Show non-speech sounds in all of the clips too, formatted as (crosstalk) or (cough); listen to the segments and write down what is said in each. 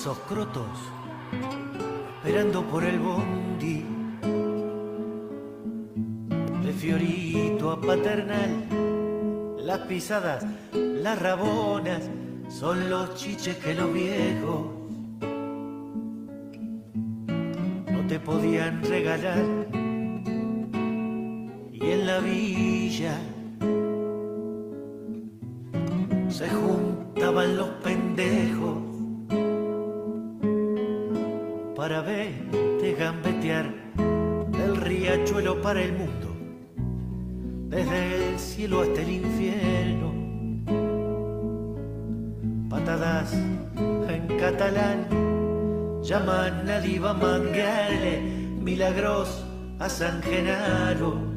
esos crotos esperando por el bondi. De Fiorito Paternal las pisadas, las rabonas son los chiches que los viejos no te podían regalar. Y en la villa San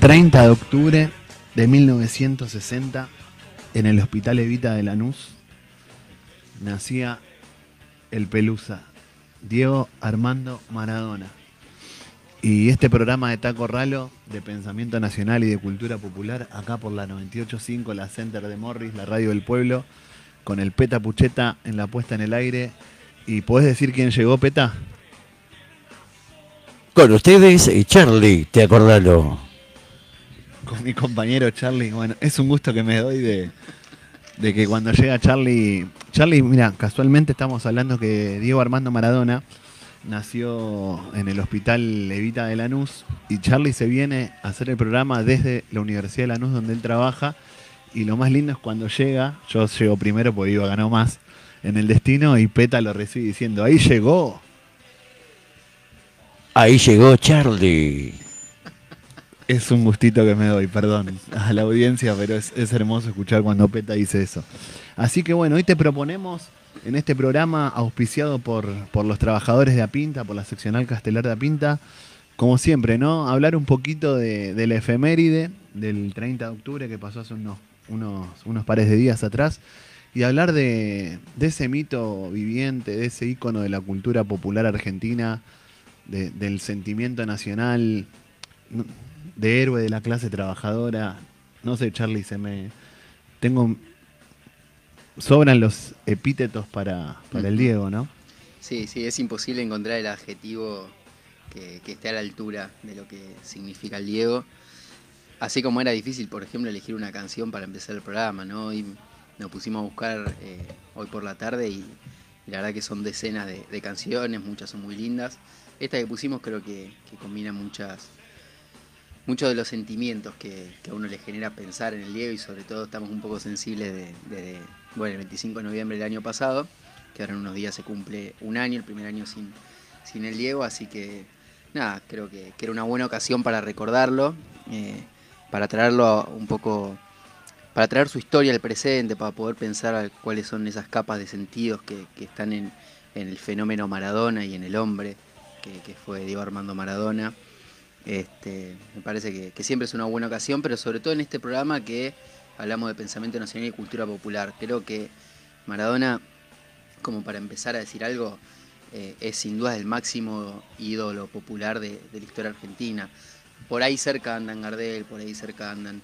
30 de octubre de 1960, en el Hospital Evita de Lanús, nacía el Pelusa, Diego Armando Maradona. Y este programa de Taco Ralo, de pensamiento nacional y de cultura popular, acá por la 985, la Center de Morris, la Radio del Pueblo, con el Peta Pucheta en la puesta en el aire. ¿Y podés decir quién llegó, Peta? Con ustedes, eh, Charlie, te acordalo. Con mi compañero Charlie. Bueno, es un gusto que me doy de, que cuando llega Charlie. Charlie, mira, casualmente estamos hablando que Diego Armando Maradona nació en el hospital Evita de Lanús y Charlie se viene a hacer el programa desde la Universidad de Lanús donde él trabaja y lo más lindo es cuando llega, yo llego primero porque iba a ganar más en el destino y Peta lo recibe diciendo, ahí llegó. Ahí llegó Charlie. Es un gustito que me doy, perdón, a la audiencia, pero es, es hermoso escuchar cuando Peta dice eso. Así que bueno, hoy te proponemos en este programa auspiciado por, por los trabajadores de Apinta, por la seccional castelar de Apinta, como siempre, ¿no? Hablar un poquito de, de la efeméride del 30 de octubre que pasó hace unos, unos, unos pares de días atrás y hablar de, de ese mito viviente, de ese ícono de la cultura popular argentina, de- del sentimiento nacional, de héroe de la clase trabajadora. No sé, Charlie, se me. Tengo. Sobran los epítetos para, para el. Diego, ¿no? Sí, sí, es imposible encontrar el adjetivo que, que esté a la altura de lo que significa el Diego. Así como era difícil, por ejemplo, elegir una canción para empezar el programa, ¿no? Y nos pusimos a buscar eh, hoy por la tarde y, y la verdad que son decenas de, de canciones, muchas son muy lindas. Esta que pusimos creo que, que combina muchas, muchos de los sentimientos que, que a uno le genera pensar en el Diego y sobre todo estamos un poco sensibles de, bueno, el 25 de noviembre del año pasado, que ahora en unos días se cumple un año, el primer año sin, sin el Diego, así que nada, creo que, que era una buena ocasión para recordarlo, eh, para traerlo un poco, para traer su historia al presente, para poder pensar cuáles son esas capas de sentidos que, que están en, en el fenómeno Maradona y en el hombre, que fue Diego Armando Maradona. Este, me parece que, siempre es una buena ocasión, pero sobre todo en este programa que hablamos de pensamiento nacional y cultura popular. Creo que Maradona, como para empezar a decir algo, eh, es sin duda el máximo ídolo popular de, la historia argentina. Por ahí cerca andan Gardel, por ahí cerca andan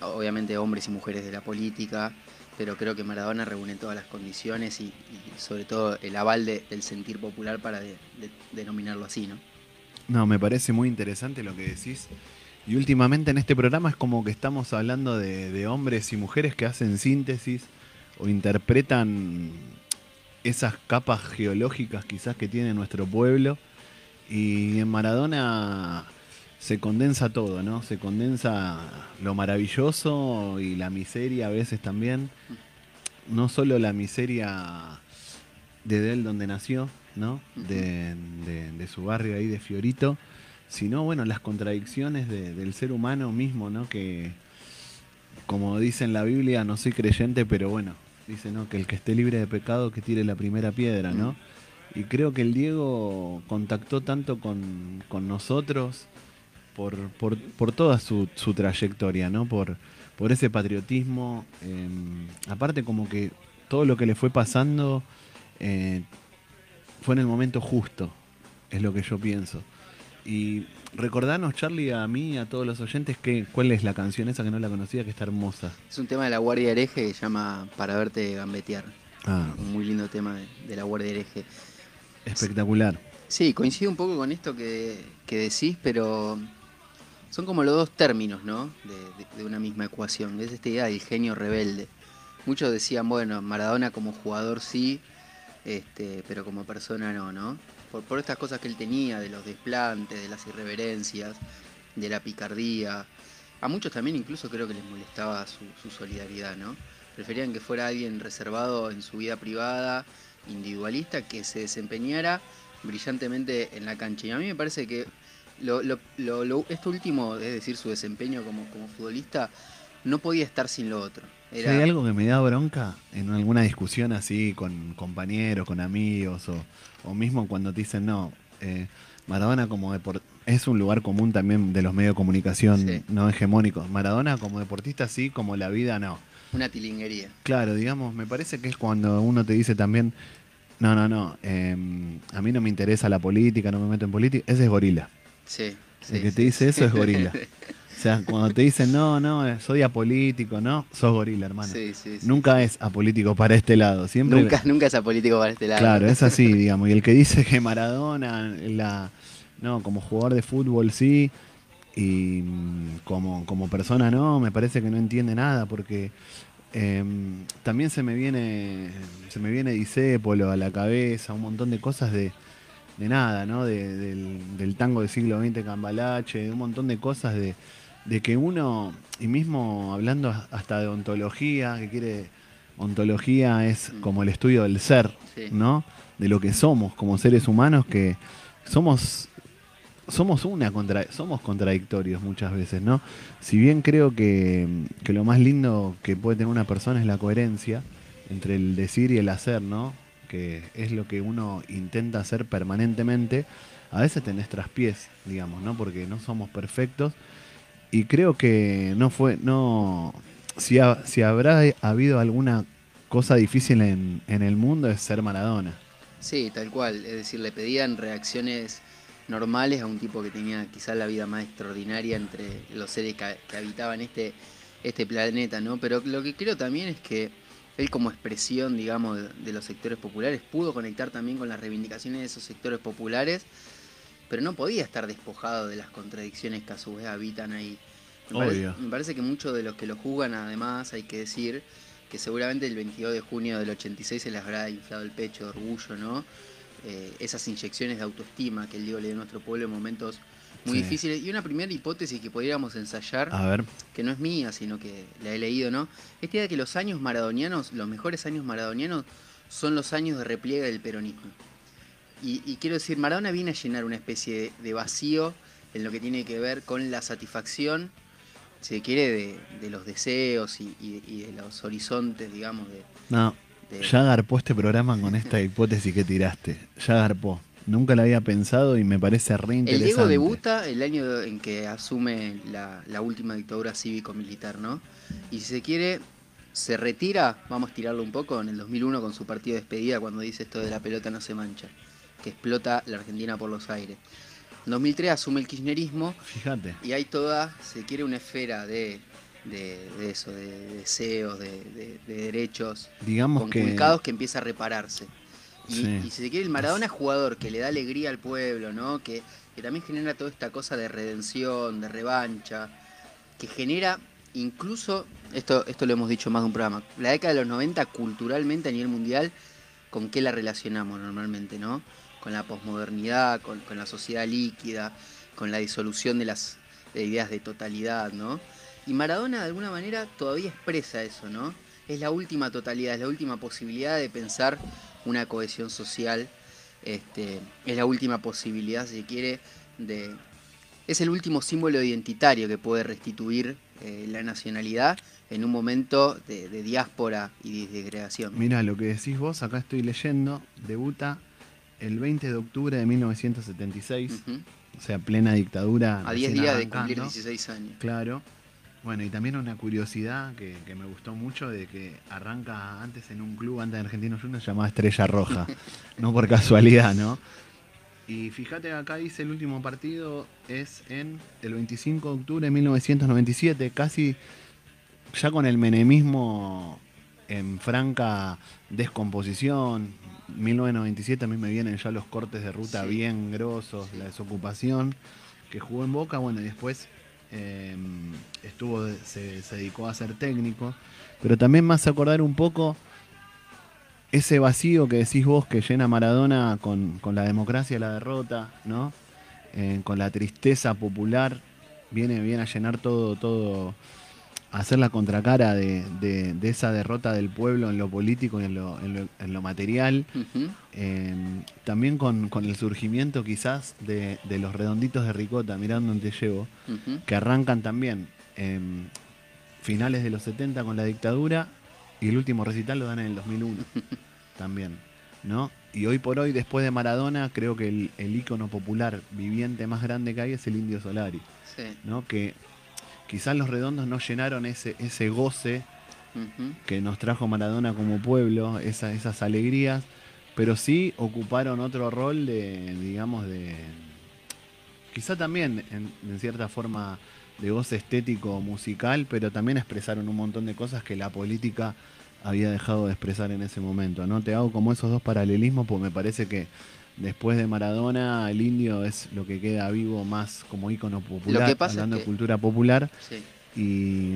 obviamente hombres y mujeres de la política, pero creo que Maradona reúne todas las condiciones y, sobre todo el aval de- del sentir popular para de- de- denominarlo así, ¿no? No, me parece muy interesante lo que decís. Y últimamente en este programa es como que estamos hablando de, de hombres y mujeres que hacen síntesis o interpretan esas capas geológicas quizás que tiene nuestro pueblo. Y en Maradona se condensa todo, ¿no? Se condensa lo maravilloso y la miseria a veces también. No solo la miseria de él donde nació, ¿no? De, de- de su barrio ahí de Fiorito, sino, bueno, las contradicciones de- del ser humano mismo, ¿no? Que, como dice en la Biblia, no soy creyente, pero bueno, dice, ¿no? Que el que esté libre de pecado, que tire la primera piedra, ¿no? Y creo que el Diego contactó tanto con, con nosotros por, por, por toda su, su trayectoria, ¿no? Por, por ese patriotismo. eh, aparte como que todo lo que le fue pasando eh, fue en el momento justo, es lo que yo pienso. Y recordanos, Charlie, a mí y a todos los oyentes, que, cuál es la canción esa que no la conocía, que está hermosa. Es un tema de la Guardia Hereje que se llama Para verte gambetear. Ah, Un muy lindo tema de, de la Guardia Hereje. espectacular. Sí, coincido un poco con esto que, que decís, pero son como los dos términos, ¿no? De, de- de una misma ecuación. Es esta idea del genio rebelde. Muchos decían, bueno, Maradona como jugador sí, este, pero como persona no, ¿no? Por, por estas cosas que él tenía, de los desplantes, de las irreverencias, de la picardía. A muchos también incluso creo que les molestaba su, solidaridad, ¿no? Preferían que fuera alguien reservado en su vida privada, individualista, que se desempeñara brillantemente en la cancha. Y a mí me parece que lo, lo- lo- lo- esto último, es decir, su desempeño como, como futbolista, no podía estar sin lo otro. Hay algo que me da bronca en alguna discusión así con compañeros, con amigos, o, o mismo cuando te dicen, no, eh, Maradona como deportista, es un lugar común también de los medios de comunicación Sí. no hegemónicos. Maradona como deportista sí, como la vida no. Una tilinguería. Claro, digamos, me parece que es cuando uno te dice también, no, no, no, eh, a mí no me interesa la política, no me meto en política, ese es gorila. Sí. sí, El que sí, te dice sí. eso es gorila. (laughs) O sea, cuando te dicen, no, no, soy apolítico, no, sos gorila, hermano. Sí, sí, sí. Nunca es apolítico para este lado, siempre... Nunca, nunca es apolítico para este lado. Claro, es así, (laughs) digamos. Y el que dice que Maradona, la, no, como jugador de fútbol sí, y mm, como, como persona no, me parece que no entiende nada, porque em, también se me viene, se me viene Disépolo a la cabeza, un montón de cosas de, de nada, ¿no? De- del, del tango del siglo XX Cambalache, un montón de cosas de, de que uno, y mismo hablando hasta de ontología, que quiere, ontología es Mm. como el estudio del ser, Sí. ¿no? De lo que somos como seres humanos, que somos somos una contra, somos contradictorios muchas veces, ¿no? Si bien creo que, que lo más lindo que puede tener una persona es la coherencia entre el decir y el hacer, ¿no? Que es lo que uno intenta hacer permanentemente. A veces tenés traspiés, digamos, ¿no? Porque no somos perfectos. Y creo que no fue, no, si, ha- si habrá habido alguna cosa difícil en, en el mundo es ser Maradona. Sí, tal cual. Es decir, le pedían reacciones normales a un tipo que tenía quizás la vida más extraordinaria entre los seres que, habitaban este, este planeta, ¿no? Pero lo que creo también es que él como expresión, digamos, de los sectores populares, pudo conectar también con las reivindicaciones de esos sectores populares, pero no podía estar despojado de las contradicciones que a su vez habitan ahí. Me, parece, Obvio. me parece que muchos de los que lo juzgan, además, hay que decir que seguramente el 22 de junio del 86 se les habrá inflado el pecho de orgullo, ¿no? Eh, esas inyecciones de autoestima que el Diego le dio a nuestro pueblo en momentos muy Sí. difíciles. Y una primera hipótesis que podríamos ensayar, A ver, que no es mía, sino que la he leído, ¿no? Esta idea de que los años maradonianos, los mejores años maradonianos, son los años de repliegue del peronismo. Y, y quiero decir, Maradona viene a llenar una especie de, de vacío en lo que tiene que ver con la satisfacción, si se quiere, de, de los deseos y, y- y de los horizontes, digamos, de... no, de- ya garpó este programa con esta (laughs) hipótesis que tiraste. Ya garpó. Nunca la había pensado y me parece re El interesante. Diego debuta el año en que asume la, la última dictadura cívico-militar, ¿no? Y si se quiere, se retira, vamos a estirarlo un poco, en el 2001 con su partido de despedida cuando dice esto de la pelota no se mancha, que explota la Argentina por los aires. En 2003 asume el kirchnerismo Fíjate. y hay toda, se quiere, una esfera de, de, de eso, de deseos, de, de- de derechos Digamos que. conculcados que empieza a repararse. Y, Sí. y si se quiere, el Maradona es jugador que le da alegría al pueblo, ¿no? Que, que también genera toda esta cosa de redención, de revancha, que genera incluso, esto, esto lo hemos dicho más de un programa, la década de los 90 culturalmente a nivel mundial, ¿con qué la relacionamos normalmente, no? Con la posmodernidad, con, la sociedad líquida, con la disolución de las de ideas de totalidad, ¿no? Y Maradona de alguna manera todavía expresa eso, ¿no? Es la última totalidad, es la última posibilidad de pensar una cohesión social, este, es la última posibilidad, si se quiere, de... Es el último símbolo identitario que puede restituir eh, la nacionalidad en un momento de, de diáspora y de desgregación. Mira, lo que decís vos, acá estoy leyendo, debuta el 20 de octubre de 1976, Ujú. o sea, plena dictadura. A 10 recién días de cumplir 16 años. Claro. Bueno, y también una curiosidad que, que me gustó mucho de que arranca antes en un club, antes de Argentino Juniors, llamado Estrella Roja. (laughs) no por casualidad, ¿no? Y fíjate acá dice el último partido es en el 25 de octubre de 1997, casi ya con el menemismo en franca descomposición. 1997 a mí me vienen ya los cortes de ruta Sí. bien grosos, la desocupación, que jugó en Boca, bueno, y después eh, estuvo, se, se dedicó a ser técnico, pero también más acordar un poco ese vacío que decís vos que llena Maradona con, con la democracia la derrota, ¿no? Eh, con la tristeza popular, viene, viene a llenar todo, todo, hacer la contracara de, de- de esa derrota del pueblo en lo político y en lo, en lo- en lo material. Eh, también con, con el surgimiento quizás de, de los redonditos de ricota, mirando donde llevo, que arrancan también en finales de los 70 con la dictadura y el último recital lo dan en el 2001 (laughs) también, ¿no? Y hoy por hoy, después de Maradona, creo que el, el ícono popular viviente más grande que hay es el Indio Solari, Sí. ¿no? Que quizás los redondos no llenaron ese, ese goce que nos trajo Maradona como pueblo, esa- esas alegrías, pero sí ocuparon otro rol de, digamos, de... Quizá también, en, en cierta forma, de goce estético musical, pero también expresaron un montón de cosas que la política había dejado de expresar en ese momento. ¿no? Te hago como esos dos paralelismos, porque me parece que después de Maradona, el indio es lo que queda vivo más como ícono popular, que pasa es hablando de cultura popular. Sí. Y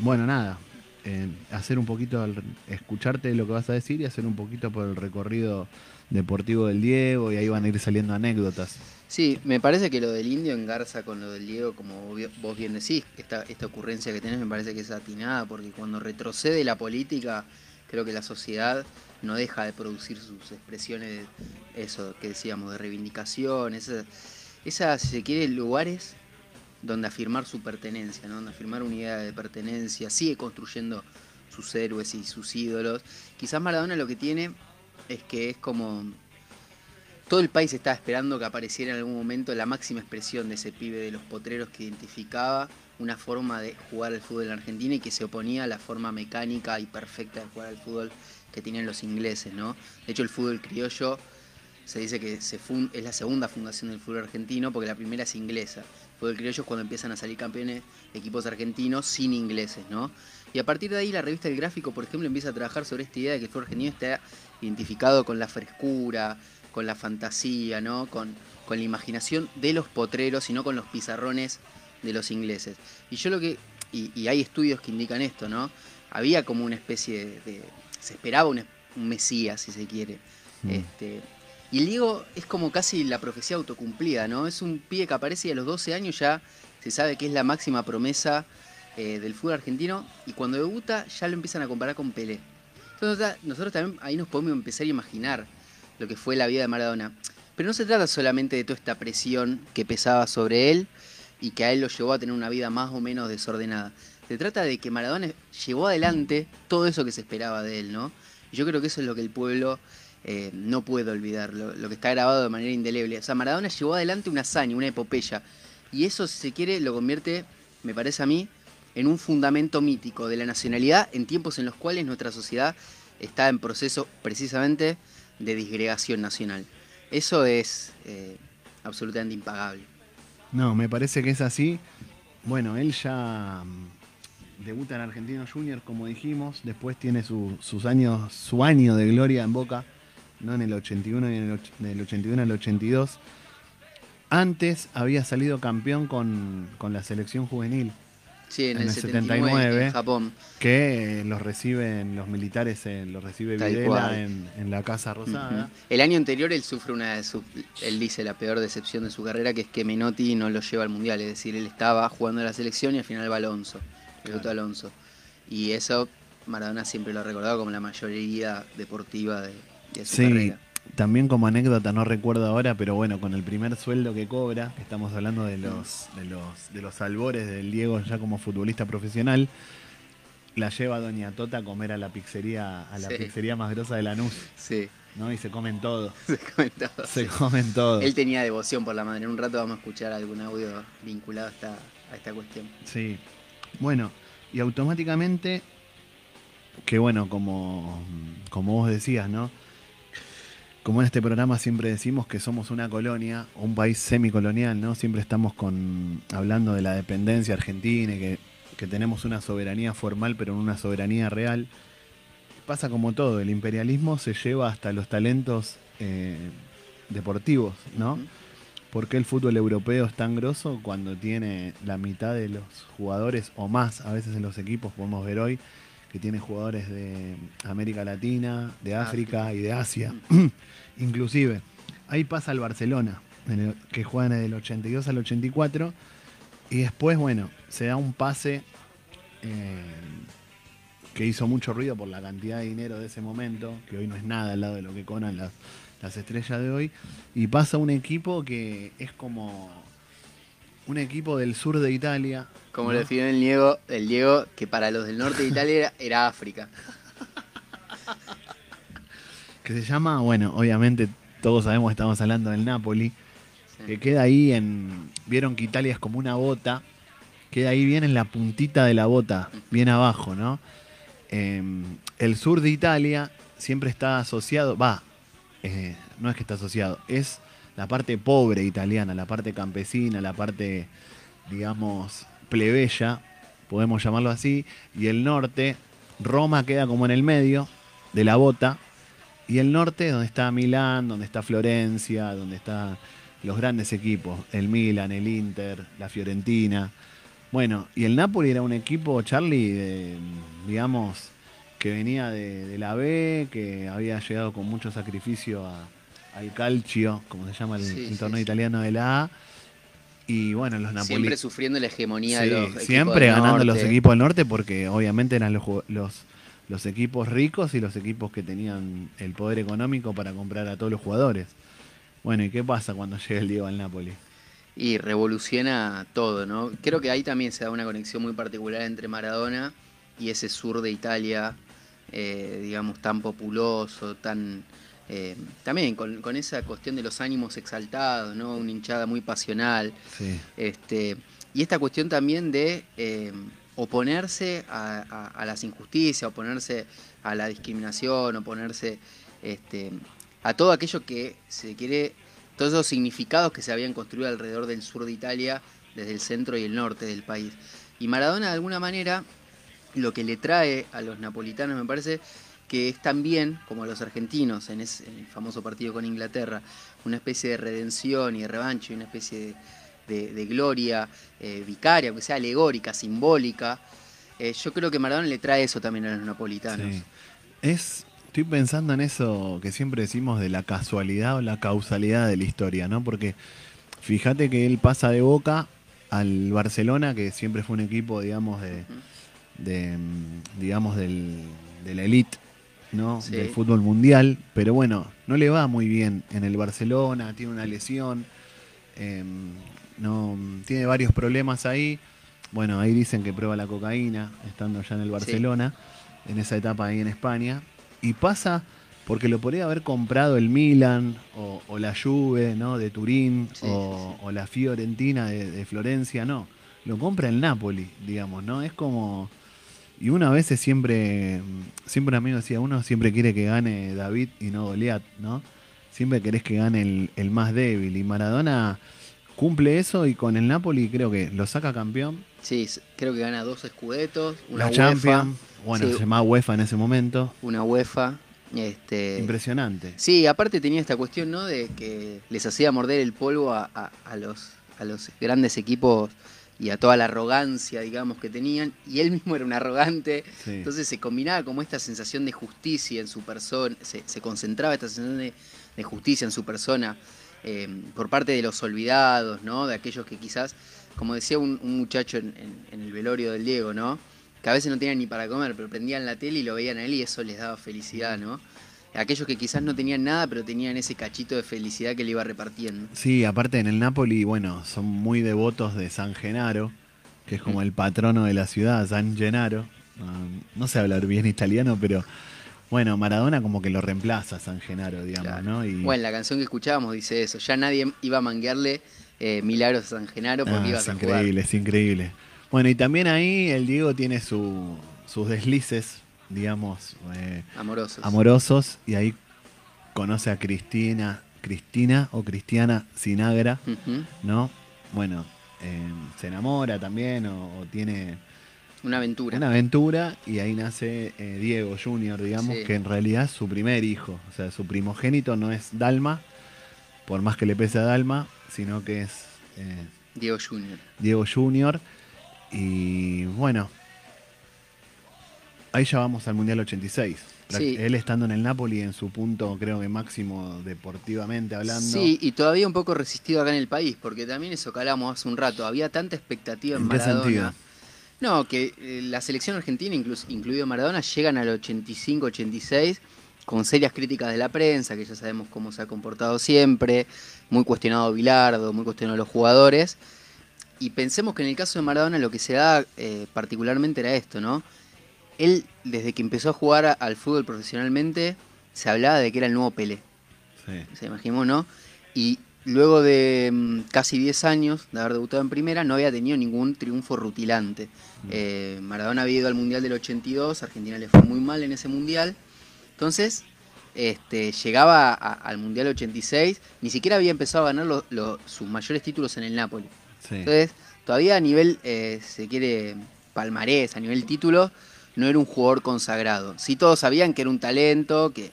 bueno, nada, eh, hacer un poquito, escucharte lo que vas a decir y hacer un poquito por el recorrido deportivo del Diego y ahí van a ir saliendo anécdotas. Sí, me parece que lo del indio engarza con lo del Diego, como vos bien decís, esta, esta ocurrencia que tenés me parece que es atinada, porque cuando retrocede la política, creo que la sociedad no deja de producir sus expresiones, eso que decíamos, de reivindicación, esas, esas, si se quiere, lugares donde afirmar su pertenencia, donde afirmar una idea de pertenencia, sigue construyendo sus héroes y sus ídolos. Quizás Maradona lo que tiene es que es como todo el país estaba esperando que apareciera en algún momento la máxima expresión de ese pibe de los potreros que identificaba una forma de jugar al fútbol en Argentina y que se oponía a la forma mecánica y perfecta de jugar al fútbol que tenían los ingleses, ¿no? De hecho, el fútbol criollo se dice que se fun- es la segunda fundación del fútbol argentino porque la primera es inglesa. El fútbol criollo es cuando empiezan a salir campeones equipos argentinos sin ingleses, ¿no? Y a partir de ahí la revista El Gráfico, por ejemplo, empieza a trabajar sobre esta idea de que el fútbol argentino está identificado con la frescura, con la fantasía, ¿no? Con la imaginación de los potreros y no con los pizarrones de los ingleses. Y yo lo que. Y, y hay estudios que indican esto, ¿no? Había como una especie de. de- se esperaba un, un mesías, si se quiere. Mm. Este, y el Diego es como casi la profecía autocumplida, ¿no? Es un pibe que aparece y a los 12 años ya se sabe que es la máxima promesa eh, del fútbol argentino y cuando debuta ya lo empiezan a comparar con Pelé. Entonces nosotros también ahí nos podemos empezar a imaginar lo que fue la vida de Maradona. Pero no se trata solamente de toda esta presión que pesaba sobre él y que a él lo llevó a tener una vida más o menos desordenada. Se trata de que Maradona llevó adelante todo eso que se esperaba de él, ¿no? Yo creo que eso es lo que el pueblo eh, no puede olvidar, lo, lo que está grabado de manera indeleble. O sea, Maradona llevó adelante una hazaña, una epopeya. Y eso, si se quiere, lo convierte, me parece a mí, en un fundamento mítico de la nacionalidad en tiempos en los cuales nuestra sociedad está en proceso precisamente de disgregación nacional. Eso es eh, absolutamente impagable. No, me parece que es así. Bueno, él ya mm, debuta en Argentinos Juniors, como dijimos, después tiene su- sus años, su año de gloria en Boca, no en el 81 y en el, och- del 81 al 82. Antes había salido campeón con, con la selección juvenil, Sí, en, En el el 79, 79, en Japón. que eh, los reciben los militares, eh, los recibe Tal Videla en, en la Casa Rosada. El año anterior él sufre una de sus, él dice la peor decepción de su carrera, que es que Menotti no lo lleva al mundial, es decir, él estaba jugando a la selección y al final va Alonso, debutó Alonso. Y eso Maradona siempre lo ha recordado como la mayoría deportiva de, de su Sí, carrera. También como anécdota, no recuerdo ahora, pero bueno, con el primer sueldo que cobra, que estamos hablando de los, de los, de los albores del Diego ya como futbolista profesional, la lleva Doña Tota a comer a la pizzería, a la Sí. pizzería más grosa de Lanús, Sí, ¿no? Y se comen todo. (laughs) se comentaba. Se sí. comen todo. Él tenía devoción por la madre. En un rato vamos a escuchar algún audio vinculado a esta, a esta cuestión. Sí. Bueno, y automáticamente, que bueno, como, como vos decías, ¿no? Como en este programa siempre decimos que somos una colonia, un país semicolonial, ¿no? Siempre estamos con, hablando de la dependencia argentina y que, que tenemos una soberanía formal, pero no una soberanía real. Pasa como todo, el imperialismo se lleva hasta los talentos eh, deportivos, ¿no? ¿Por qué el fútbol europeo es tan grosso cuando tiene la mitad de los jugadores o más, a veces en los equipos podemos ver hoy, que tiene jugadores de América Latina, de África y de Asia? (clears throat) Inclusive, ahí pasa el Barcelona, el- que juegan del 82 al 84, y después, bueno, se da un pase eh, que hizo mucho ruido por la cantidad de dinero de ese momento, que hoy no es nada al lado de lo que cobran las, las estrellas de hoy, y pasa un equipo que es como un equipo del sur de Italia. Como ¿no? lo definió el Diego, el Diego, que para los del norte de Italia era, era África. que se llama, bueno, obviamente todos sabemos que estamos hablando del Napoli, Sí. que queda ahí en, vieron que Italia es como una bota, queda ahí bien en la puntita de la bota, bien abajo, ¿no? eh, el sur de Italia siempre está asociado, va, eh, no es que está asociado, es la parte pobre italiana, la parte campesina, la parte, digamos, plebeya, podemos llamarlo así, y el norte, Roma queda como en el medio de la bota, y el norte donde está Milán, donde está Florencia, donde están los grandes equipos, el Milan, el Inter, la Fiorentina. Bueno, y el Napoli era un equipo, Charlie, de, digamos, que venía de, de la B, que había llegado con mucho sacrificio a- al calcio, como se llama el, Sí, el torneo sí. italiano de la A. Y bueno, los Siempre Napoli sufriendo la hegemonía Sí, de los equipos siempre ganando los equipos del norte porque obviamente eran los, los equipos ricos y los equipos que tenían el poder económico para comprar a todos los jugadores. Bueno, ¿y qué pasa cuando (laughs) llega el Diego al Napoli? Y revoluciona todo, ¿no? Creo que ahí también se da una conexión muy particular entre Maradona y ese sur de Italia, eh, digamos, tan populoso, tan... eh, también con, con esa cuestión de los ánimos exaltados, ¿no? Una hinchada muy pasional. Sí, Este, y esta cuestión también de eh, oponerse a, a- a las injusticias, oponerse a la discriminación, oponerse este, a todo aquello que se quiere, todos esos significados que se habían construido alrededor del sur de Italia, desde el centro y el norte del país. Y Maradona, de alguna manera, lo que le trae a los napolitanos, me parece, que es también, como los argentinos en, ese, en el famoso partido con Inglaterra, una especie de redención y de revancha, y una especie de, de- de gloria eh, vicaria, aunque sea alegórica, simbólica. Eh, yo creo que Maradona le trae eso también a los napolitanos. sí. Es, estoy pensando en eso que siempre decimos de la casualidad o la causalidad de la historia, ¿no? Porque fíjate que él pasa de Boca al Barcelona, que siempre fue un equipo, digamos, de, de, digamos, del, de la elite, ¿no? Sí. Del fútbol mundial. Pero bueno, no le va muy bien en el Barcelona, tiene una lesión, eh, no, tiene varios problemas ahí. Bueno, ahí dicen que prueba la cocaína, estando ya en el Barcelona, en esa etapa ahí en España. Y pasa porque lo podría haber comprado el Milan o, o la Juve, ¿no? De Turín Sí, o, o la Fiorentina de, de Florencia, no. Lo compra el Napoli, digamos, ¿no? Es como... Y uno a veces siempre, siempre un amigo decía, uno siempre quiere que gane David y no Goliat, ¿no? Siempre querés que gane el, el más débil. Y Maradona cumple eso y con el Napoli creo que lo saca campeón. Sí, creo que gana dos escudetos, una la UEFA, Champions, bueno, Sí. se llamaba UEFA en ese momento. una UEFA. Este, Impresionante. Sí, aparte tenía esta cuestión, ¿no? De que les hacía morder el polvo a, a- a los, a los grandes equipos y a toda la arrogancia, digamos, que tenían. Y él mismo era un arrogante. Sí. Entonces se combinaba como esta sensación de justicia en su persona, se, se concentraba esta sensación de, de justicia en su persona eh, por parte de los olvidados, ¿no? De aquellos que quizás, como decía un, un muchacho en, en- en el velorio del Diego, ¿no? Que a veces no tenían ni para comer, pero prendían la tele y lo veían a él y eso les daba felicidad, ¿no? Aquellos que quizás no tenían nada, pero tenían ese cachito de felicidad que le iba repartiendo. Sí, aparte en el Napoli, bueno, son muy devotos de San Genaro, que es como el patrono de la ciudad, San Gennaro. Um, no sé hablar bien italiano, pero bueno, Maradona como que lo reemplaza a San Genaro, digamos, Claro. ¿no? Y, Bueno, la canción que escuchábamos dice eso. Ya nadie iba a manguearle eh, milagros a San Genaro porque Ah, ibas es a jugar. increíble, es increíble. Bueno, y también ahí el Diego tiene su- sus deslices, digamos, eh, Amorosos. amorosos, y ahí conoce a Cristina, Cristina o Cristiana Sinagra. ¿no? Bueno, eh, se enamora también o, o tiene Una aventura. una aventura y ahí nace eh, Diego Junior, digamos, Sí. que en realidad es su primer hijo, o sea, su primogénito no es Dalma, por más que le pese a Dalma, sino que es eh, Diego Junior. Diego Junior. Y bueno, ahí ya vamos al Mundial 86. Sí. Él estando en el Napoli en su punto, creo que máximo deportivamente hablando. Sí, y todavía un poco resistido acá en el país, porque también eso que hablamos hace un rato, había tanta expectativa en, ¿En qué Maradona. sentido? No, que eh, la selección argentina, inclus- incluido Maradona, llegan al 85-86 con serias críticas de la prensa, que ya sabemos cómo se ha comportado siempre, muy cuestionado Bilardo, muy cuestionado los jugadores. Y pensemos que en el caso de Maradona lo que se da eh, particularmente era esto, ¿no? Él, desde que empezó a jugar a- al fútbol profesionalmente, se hablaba de que era el nuevo Pelé Sí. se imaginó, ¿no? Y luego de mm, casi 10 años de haber debutado en primera, no había tenido ningún triunfo rutilante. Eh, Maradona había ido al Mundial del 82, Argentina le fue muy mal en ese Mundial. Entonces, este, llegaba a- al Mundial 86, ni siquiera había empezado a ganar lo- lo- sus mayores títulos en el Napoli. Sí. Entonces, todavía a nivel, eh, se quiere, palmarés, a nivel título, no era un jugador consagrado. Sí todos sabían que era un talento, que...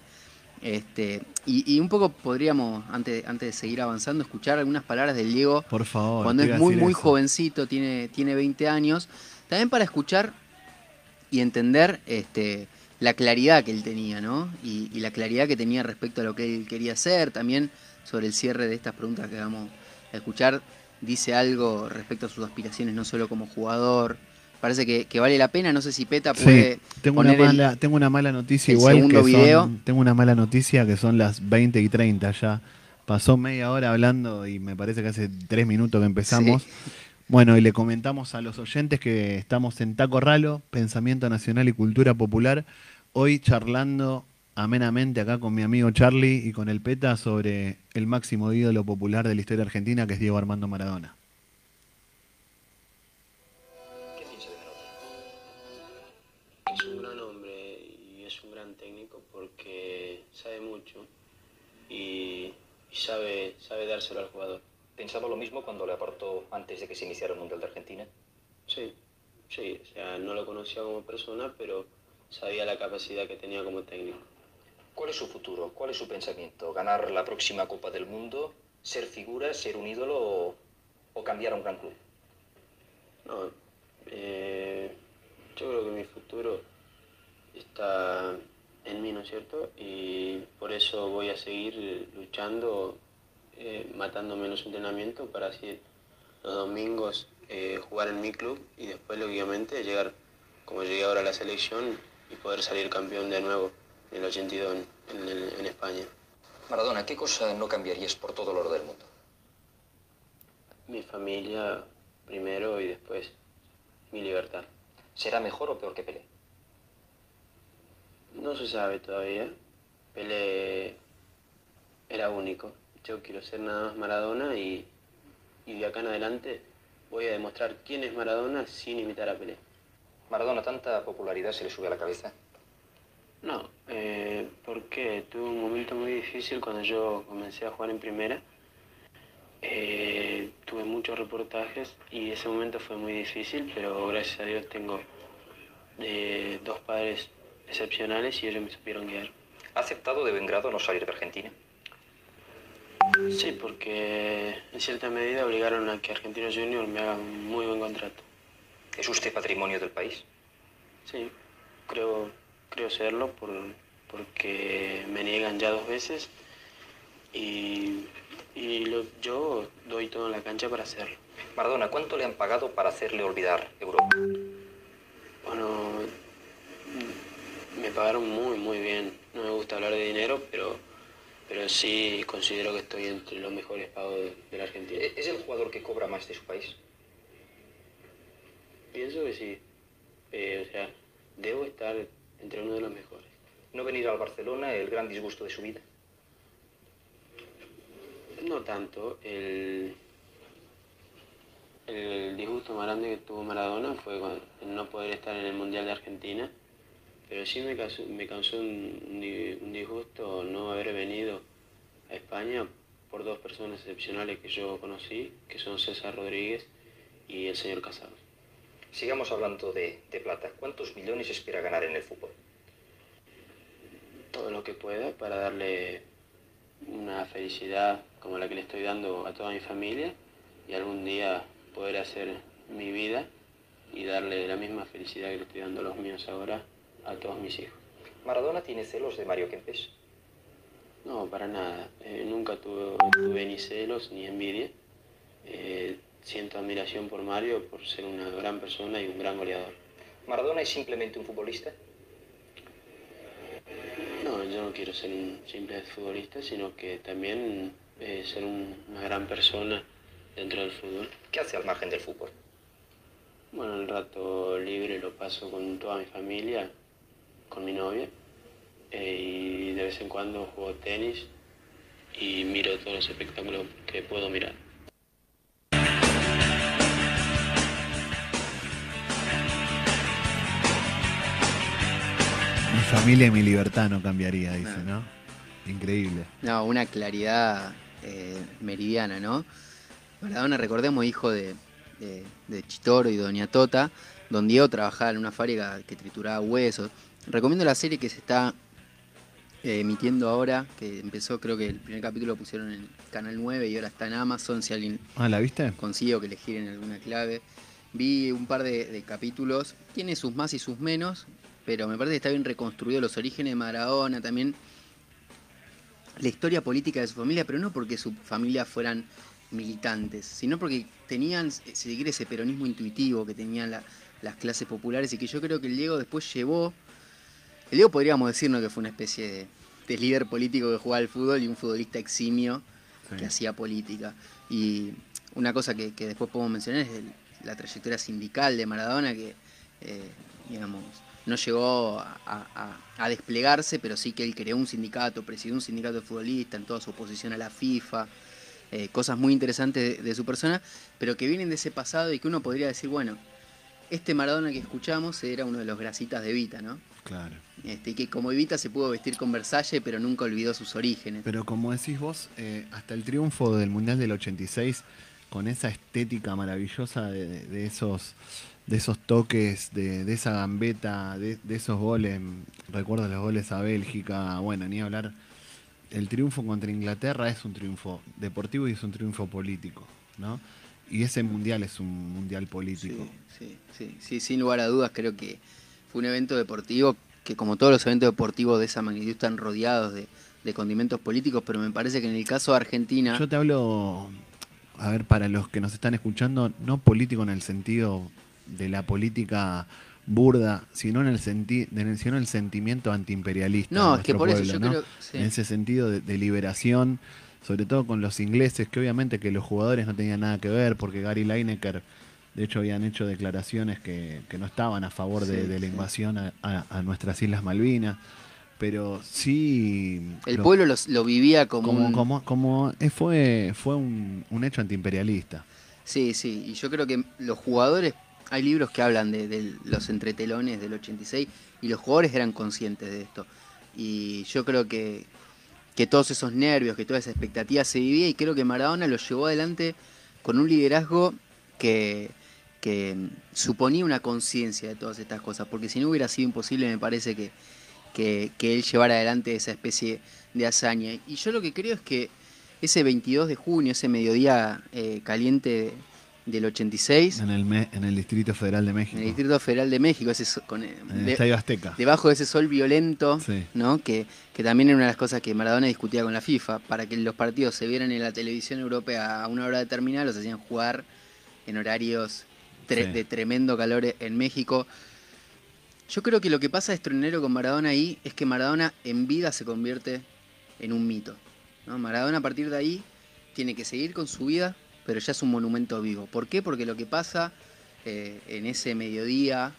Este, y, y un poco podríamos, antes, antes de seguir avanzando, escuchar algunas palabras del Diego Por favor. cuando es muy, muy eso. jovencito, tiene, tiene 20 años, también para escuchar y entender este, la claridad que él tenía, ¿no? Y, y la claridad que tenía respecto a lo que él quería hacer, también sobre el cierre de estas preguntas que vamos a escuchar, dice algo respecto a sus aspiraciones, no solo como jugador. Parece que, que vale la pena, no sé si Peta puede Sí, tengo una, el- mala, tengo una mala noticia el igual que segundo son- video. tengo una mala noticia que son las 20 y 30 ya. Pasó media hora hablando y me parece que hace tres minutos que empezamos. Sí. Bueno, y le comentamos a los oyentes que estamos en Taco Ralo, Pensamiento Nacional y Cultura Popular, hoy charlando amenamente acá con mi amigo Charlie y con el PETA sobre el máximo ídolo popular de la historia argentina, que es Diego Armando Maradona. Hombre y es un gran técnico porque sabe mucho y, y sabe, sabe dárselo al jugador. ¿Pensaba lo mismo cuando le apartó antes de que se iniciara el Mundial de Argentina? Sí, sí, o sea, no lo conocía como persona, pero sabía la capacidad que tenía como técnico. ¿Cuál es su futuro? ¿Cuál es su pensamiento? ¿Ganar la próxima Copa del Mundo? ¿Ser figura? ¿Ser un ídolo? ¿O, o cambiar a un gran club? No, eh, yo creo que mi futuro está en mí, ¿no es cierto? Y por eso voy a seguir luchando, eh, matando menos entrenamiento para así los domingos eh, jugar en mi club y después, lógicamente, llegar como llegué ahora a la selección y poder salir campeón de nuevo en el 82 en, en el- en España. Maradona, ¿qué cosa no cambiarías por todo el oro del mundo? Mi familia primero y después mi libertad. ¿Será mejor o peor que Pelé? No se sabe todavía. Pelé era único. Yo quiero ser nada más Maradona y, y de acá en adelante voy a demostrar quién es Maradona sin imitar a Pelé. Maradona, ¿tanta popularidad se le sube a la cabeza? No, eh, porque tuve un momento muy difícil cuando yo comencé a jugar en primera. Eh, tuve muchos reportajes y ese momento fue muy difícil, pero gracias a Dios tengo eh, dos padres excepcionales y ellos me supieron guiar. ¿Ha aceptado de buen grado no salir de Argentina? Sí, porque en cierta medida obligaron a que Argentino Junior me haga un muy buen contrato. ¿Es usted patrimonio del país? Sí, creo, creo serlo por, porque me niegan ya dos veces y, y lo- yo doy todo en la cancha para hacerlo. Maradona, ¿cuánto le han pagado para hacerle olvidar Europa? Bueno, me pagaron muy, muy bien. No me gusta hablar de dinero, pero, pero sí considero que estoy entre los mejores pagos de, de la Argentina. ¿E- ¿Es el jugador que cobra más de su país? Pienso que sí. Eh, o sea, debo estar entre uno de los mejores. ¿No venir al Barcelona el gran disgusto de su vida? No tanto. El, el disgusto más grande que tuvo Maradona fue el no poder estar en el Mundial de Argentina. Pero sí me causó, me causó un, un di- un disgusto no haber venido a España por dos personas excepcionales que yo conocí, que son César Rodríguez y el señor Casado. Sigamos hablando de, de plata. ¿Cuántos millones espera ganar en el fútbol? todo lo que pueda para darle una felicidad como la que le estoy dando a toda mi familia y algún día poder hacer mi vida y darle la misma felicidad que le estoy dando a los míos ahora a todos mis hijos. Maradona tiene celos de Mario Kempes. No, para nada. Eh, nunca tuve, tuve ni celos ni envidia. Eh, siento admiración por Mario por ser una gran persona y un gran goleador. ¿Maradona es simplemente un futbolista? No, yo no quiero ser un simple futbolista, sino que también eh, ser un- una gran persona dentro del fútbol. ¿Qué hace al margen del fútbol? Bueno, el rato libre lo paso con toda mi familia, con mi novia, eh, y de vez en cuando juego tenis y miro todos los espectáculos que puedo mirar. Mi familia y mi libertad no cambiaría, dice, ¿no? Increíble. No, una claridad eh, meridiana, ¿no? Maradona, recordemos, hijo de, de, de Chitoro y Doña Tota, don Diego trabajaba en una fábrica que trituraba huesos. Recomiendo la serie que se está eh, emitiendo ahora, que empezó, creo que el primer capítulo lo pusieron en Canal 9 y ahora está en Amazon, si alguien Ah, ¿la viste? consigo que le giren alguna clave. Vi un par de, de capítulos, tiene sus más y sus menos, pero me parece que está bien reconstruido los orígenes de Maradona, también la historia política de su familia, pero no porque su familia fueran militantes, sino porque tenían, si se quiere, ese peronismo intuitivo que tenían la- las clases populares y que yo creo que el Diego después llevó. El Diego podríamos decirnos que fue una especie de, de líder político que jugaba al fútbol y un futbolista eximio Sí. que hacía política. Y una cosa que, que después podemos mencionar es el- la trayectoria sindical de Maradona, que, eh, digamos, no llegó a, a- a desplegarse, pero sí que él creó un sindicato, presidió un sindicato de futbolistas en toda su oposición a la FIFA. eh, cosas muy interesantes de, de su persona, pero que vienen de ese pasado y que uno podría decir, bueno, este Maradona que escuchamos era uno de los grasitas de Evita, ¿no? Claro. Este, y que como Evita se pudo vestir con Versace, pero nunca olvidó sus orígenes. Pero como decís vos, eh, hasta el triunfo del Mundial del 86, con esa estética maravillosa de, de- de esos de esos toques, de, de esa gambeta, de, de esos goles, recuerdo los goles a Bélgica, bueno, ni hablar, el triunfo contra Inglaterra es un triunfo deportivo y es un triunfo político, ¿no? Y ese mundial es un mundial político. Sí, sí, sí, sí, sin lugar a dudas creo que fue un evento deportivo que como todos los eventos deportivos de esa magnitud están rodeados de, de condimentos políticos, pero me parece que en el caso de Argentina... Yo te hablo, a ver, para los que nos están escuchando, no político en el sentido de la política burda, sino en el, senti en el, sino en el sentimiento antiimperialista. No, es que por eso yo ¿no? creo... sí. En ese sentido de, de liberación, sobre todo con los ingleses, que obviamente que los jugadores no tenían nada que ver, porque Gary Lineker, de hecho, habían hecho declaraciones que, que no estaban a favor de, Sí, de la invasión a, a- a nuestras Islas Malvinas. Pero sí. El lo- pueblo los- lo vivía como, como, un- como, como fue, fue un, un hecho antiimperialista. Sí, sí, y yo creo que los jugadores, hay libros que hablan de, de los entretelones del 86 y los jugadores eran conscientes de esto. Y yo creo que, que todos esos nervios, que toda esa expectativa se vivía y creo que Maradona lo llevó adelante con un liderazgo que, que suponía una conciencia de todas estas cosas, porque si no hubiera sido imposible me parece que, que, que él llevara adelante esa especie de hazaña. Y yo lo que creo es que ese 22 de junio, ese mediodía eh, caliente del 86, En el, me- en el Distrito Federal de México. en el Distrito Federal de México, ese con, eh, en el de- Estadio Azteca. debajo de ese sol violento, Sí. ¿no? Que, que también era una de las cosas que Maradona discutía con la FIFA, para que los partidos se vieran en la televisión europea a una hora determinada, los hacían jugar en horarios tre- Sí. de tremendo calor en México. Yo creo que lo que pasa extraordinario con Maradona ahí es que Maradona en vida se convierte en un mito. ¿no? Maradona a partir de ahí tiene que seguir con su vida, pero ya es un monumento vivo. ¿Por qué? Porque lo que pasa eh, en ese mediodía,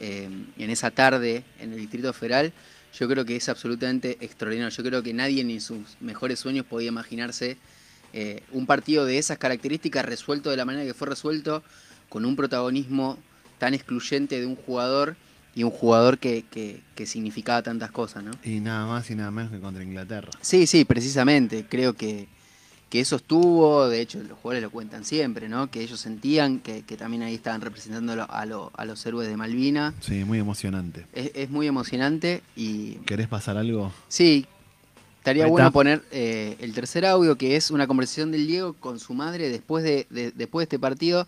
eh, en esa tarde en el Distrito Federal, yo creo que es absolutamente extraordinario. Yo creo que nadie ni sus mejores sueños podía imaginarse eh, un partido de esas características resuelto de la manera que fue resuelto, con un protagonismo tan excluyente de un jugador y un jugador que, que- que significaba tantas cosas, ¿no? Y nada más y nada menos que contra Inglaterra. Sí, sí, precisamente. Creo que, que eso estuvo, de hecho los jugadores lo cuentan siempre, ¿no? Que ellos sentían que, que también ahí estaban representando a, lo- a lo- a los héroes de Malvina. Sí, muy emocionante. Es, es muy emocionante y ¿Querés pasar algo? sí, estaría bueno poner eh, el tercer audio, que es una conversación del Diego con su madre después de, de- después de este partido,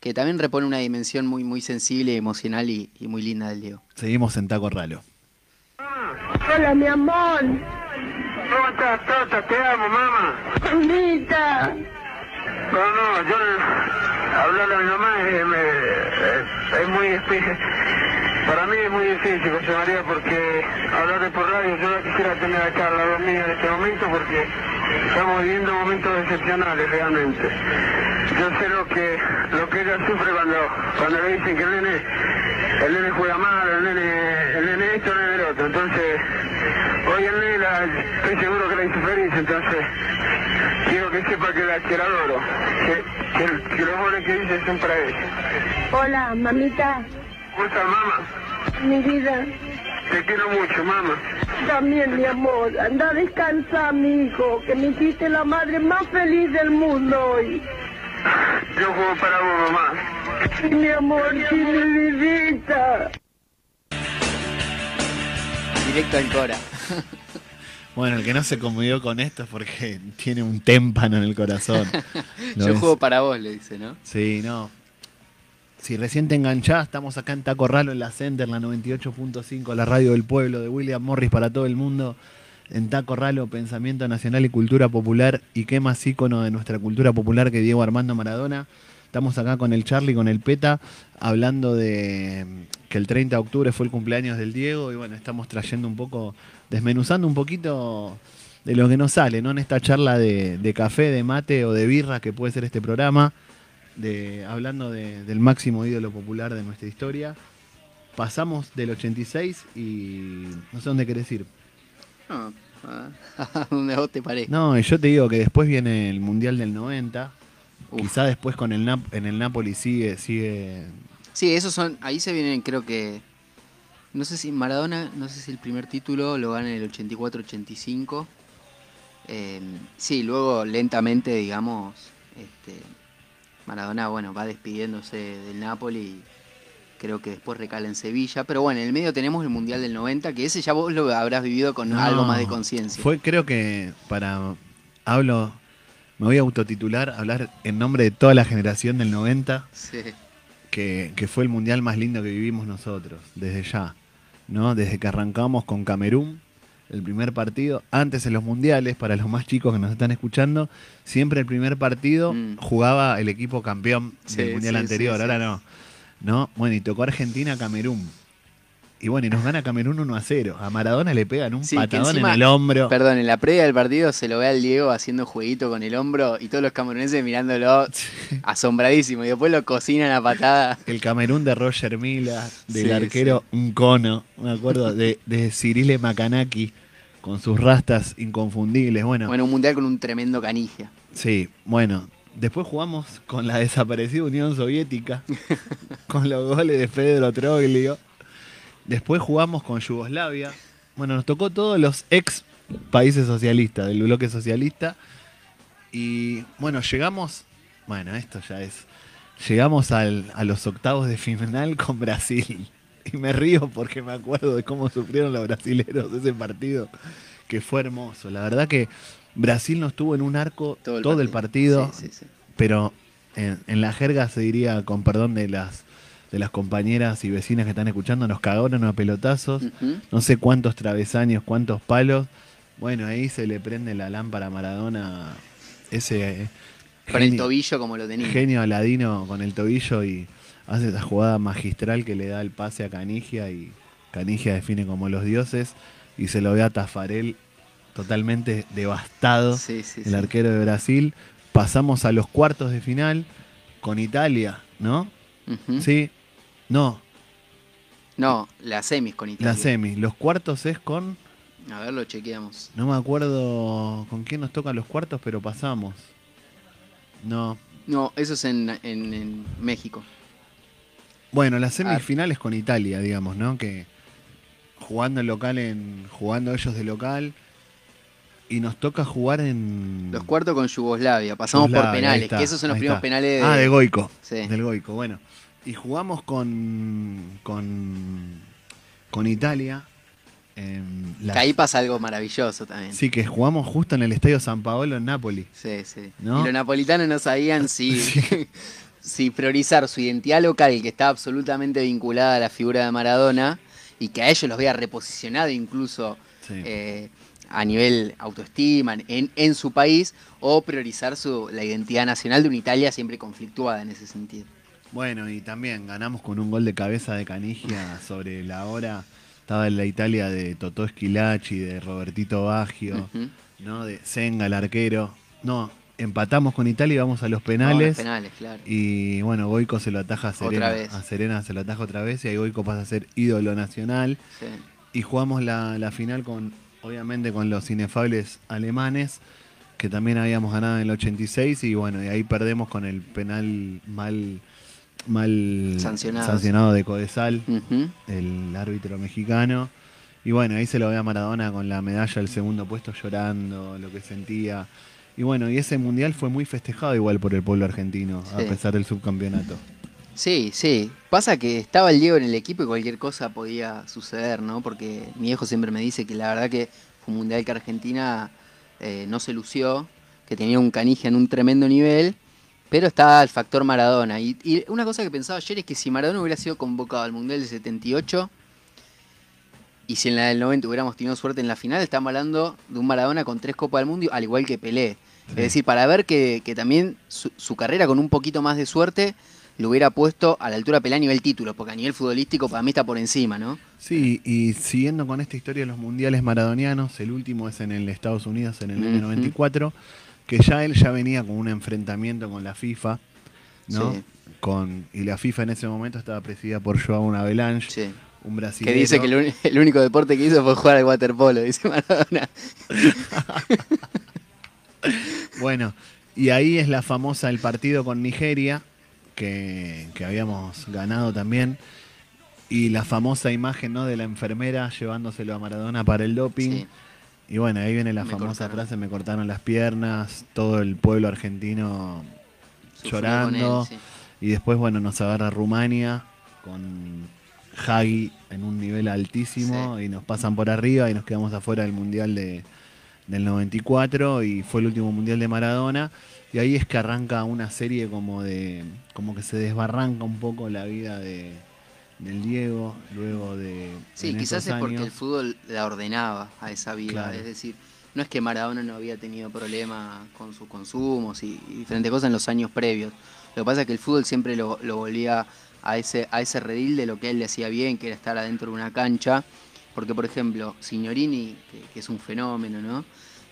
que también repone una dimensión muy, muy sensible, emocional y, y muy linda del Diego. Seguimos en Taco Ralo. Hola, mi amor. ¿Cómo estás, Tota? Te amo, mamá. Mamita. No, no, yo hablarle a mi mamá es, me- es- es muy difícil. Para mí es muy difícil, José María, porque hablarle por radio, yo la quisiera tener acá al lado mío en este momento porque estamos viviendo momentos excepcionales realmente. Yo sé lo que, lo que ella sufre cuando, cuando le dicen que el nene, el nene juega mal, el nene, el nene esto, el nene el otro. Entonces, hoy el nene estoy seguro que la hizo feliz, entonces quiero que sepa que la, que adoro, que, los goles que hice son para ella. Hola, mamita, ¿Cómo estás, mamá? mi vida. Te quiero mucho, mamá. También, mi amor. Anda a descansar, mi hijo, que me hiciste la madre más feliz del mundo hoy. Yo juego para vos, mamá. Sí, mi amor, sí, mi vidita. Directo al Cora. (laughs) Bueno, el que no se conmovió con esto es porque tiene un témpano en el corazón. (laughs) Yo juego para vos, le dice, ¿no? Sí, no. Si recién te enganchás, estamos acá en Taco Ralo, en la Center, la 98.5, la radio del pueblo, de William Morris para todo el mundo. En Taco Ralo, pensamiento nacional y cultura popular. Y qué más ícono de nuestra cultura popular que Diego Armando Maradona. Estamos acá con el Charlie, con el Peta, hablando de mm, que el 30 de octubre fue el cumpleaños del Diego. Y bueno, estamos trayendo un poco, desmenuzando un poquito de lo que nos sale, ¿no? En esta charla de café, de mate o de birra que puede ser este programa de, hablando de- del máximo ídolo popular de nuestra historia. Pasamos del 86 y no sé dónde querés ir. (laughs) No, a donde vos te parezca. No, y yo te digo que después viene el Mundial del 90. Uf. Quizá después con el Nap- en el Napoli sigue, sigue. Sí, esos son, ahí se vienen, creo que, no sé si Maradona, no sé si el primer título lo gana en el 84-85. Eh, sí, luego lentamente, digamos, este, Maradona, bueno, va despidiéndose del Napoli y creo que después recala en Sevilla. Pero bueno, en el medio tenemos el Mundial del 90, que ese ya vos lo habrás vivido con No, algo más de conciencia. Fue, creo que para. Hablo. Me voy a autotitular, hablar en nombre de toda la generación del 90. Sí. que, que fue el mundial más lindo que vivimos nosotros, desde ya, ¿no? Desde que arrancamos con Camerún, el primer partido, antes en los mundiales, para los más chicos que nos están escuchando, siempre el primer partido Mm. jugaba el equipo campeón Sí, del mundial sí, anterior, sí, ahora no. ¿No? Bueno, y tocó Argentina-Camerún. Y bueno, y nos gana Camerún 1 a 0. A Maradona le pegan un Sí, patadón encima- en el hombro. Perdón, en la previa del partido se lo ve al Diego haciendo jueguito con el hombro y todos los cameruneses mirándolo asombradísimo. Y después lo cocinan a patada. El Camerún de Roger Mila, del Sí, arquero un cono, me acuerdo, de, de Cirile Macanaki, con sus rastas inconfundibles. Bueno, Bueno, un mundial con un tremendo canigia. sí, bueno. Después jugamos con la desaparecida Unión Soviética, (laughs) con los goles de Pedro Troglio. Después jugamos con Yugoslavia. Bueno, nos tocó todos los ex países socialistas, del bloque socialista. Y bueno, llegamos, bueno, esto ya es, llegamos al- a los octavos de final con Brasil. Y me río porque me acuerdo de cómo sufrieron los brasileros ese partido, que fue hermoso. La verdad que Brasil nos tuvo en un arco todo el, partido, Sí, sí, sí. pero en, en la jerga se diría, con perdón de las, de las compañeras y vecinas que están escuchando, nos cagaron a pelotazos no sé cuántos travesaños, cuántos palos. Bueno, ahí se le prende la lámpara a Maradona, ese eh, Con el tobillo como lo tenía. genio aladino con el tobillo y hace esa jugada magistral que le da el pase a Canigia y Canigia define como los dioses y se lo ve a Tafarel totalmente devastado, Sí, sí, el sí. arquero de Brasil. Pasamos a los cuartos de final con Italia, ¿no? Sí. No, No, las semis con Italia. la semi. Los cuartos es con A ver, lo chequeamos. No me acuerdo con quién nos tocan los cuartos, pero pasamos. No. No, eso es en, en- en México. Bueno, las semifinales con Italia, digamos, ¿no? Que jugando en local, en jugando ellos de local. Y nos toca jugar en. Los cuartos con Yugoslavia. Pasamos por Yugoslavia, penales, que esos son los primeros penales de... Ah, de Goico. Sí. Del Goico, bueno. Y jugamos con. con. con Italia. en la- Que ahí pasa algo maravilloso también. Sí, que jugamos justo en el Estadio San Paolo en Nápoli. Sí, sí. ¿No? Y los napolitanos no sabían si, (laughs) (laughs) si priorizar su identidad local, que está absolutamente vinculada a la figura de Maradona, y que a ellos los vea reposicionado incluso Sí. eh, a nivel autoestima en, en su país, o priorizar su, la identidad nacional de una Italia siempre conflictuada en ese sentido. Bueno, y también ganamos con un gol de cabeza de Canigia sobre la hora. Estaba en la Italia de Totó Esquilachi, de Robertito Baggio. ¿no? De Senga, el arquero. No, empatamos con Italia y vamos a los No, penales. los penales, claro. Y bueno, Goico se lo ataja a Serena. A Serena se lo ataja otra vez y ahí Goico pasa a ser ídolo nacional. Sí. Y jugamos la, la final con obviamente con los inefables alemanes, que también habíamos ganado en el 86 y bueno, y ahí perdemos con el penal mal mal Sancionado. sancionado de Codesal, el árbitro mexicano. Y bueno, ahí se lo ve a Maradona con la medalla del segundo puesto llorando, lo que sentía. Y bueno, y ese mundial fue muy festejado igual por el pueblo argentino, Sí. a pesar del subcampeonato. Sí, sí. Pasa que estaba el Diego en el equipo y cualquier cosa podía suceder, ¿no? Porque mi viejo siempre me dice que la verdad que fue un mundial que Argentina eh, no se lució, que tenía un canija en un tremendo nivel, pero estaba el factor Maradona. Y, y una cosa que pensaba ayer es que si Maradona hubiera sido convocado al mundial del 78 y si en la del 90 hubiéramos tenido suerte en la final, estamos hablando de un Maradona con tres Copas del Mundo, al igual que Pelé. Es decir, para ver que, que también su, su carrera con un poquito más de suerte lo hubiera puesto a la altura de Pelé a nivel título, porque a nivel futbolístico para mí está por encima, ¿no? Sí, y siguiendo con esta historia de los mundiales maradonianos, el último es en el Estados Unidos en el año Ujú. 94, que ya él ya venía con un enfrentamiento con la FIFA, ¿no? Sí. Con, y la FIFA en ese momento estaba presidida por Joao Avalanche, Sí. un Que brasileño. dice que el, uni- el único deporte que hizo fue jugar al waterpolo, dice Maradona. (laughs) Bueno, y ahí es la famosa el partido con Nigeria, que, que habíamos ganado también. Y la famosa imagen ¿no? de la enfermera llevándoselo a Maradona para el doping. Sí. Y bueno, ahí viene la Me famosa cortaron. frase, me cortaron las piernas, todo el pueblo argentino Sufrió llorando. Y después, bueno, nos agarra Rumania con Hagi en un nivel altísimo y nos pasan por arriba y nos quedamos afuera del Mundial de, del 94 y fue el último Mundial de Maradona. Y ahí es que arranca una serie como de, como que se desbarranca un poco la vida de, del Diego, luego de... Sí, quizás es porque años. el fútbol la ordenaba a esa vida. Claro. Es decir, no es que Maradona no había tenido problemas con sus consumos y, y diferentes cosas en los años previos. Lo que pasa es que el fútbol siempre lo, lo volvía a ese, a ese redil de lo que él le hacía bien, que era estar adentro de una cancha. Porque, por ejemplo, Signorini, que, que es un fenómeno, ¿no?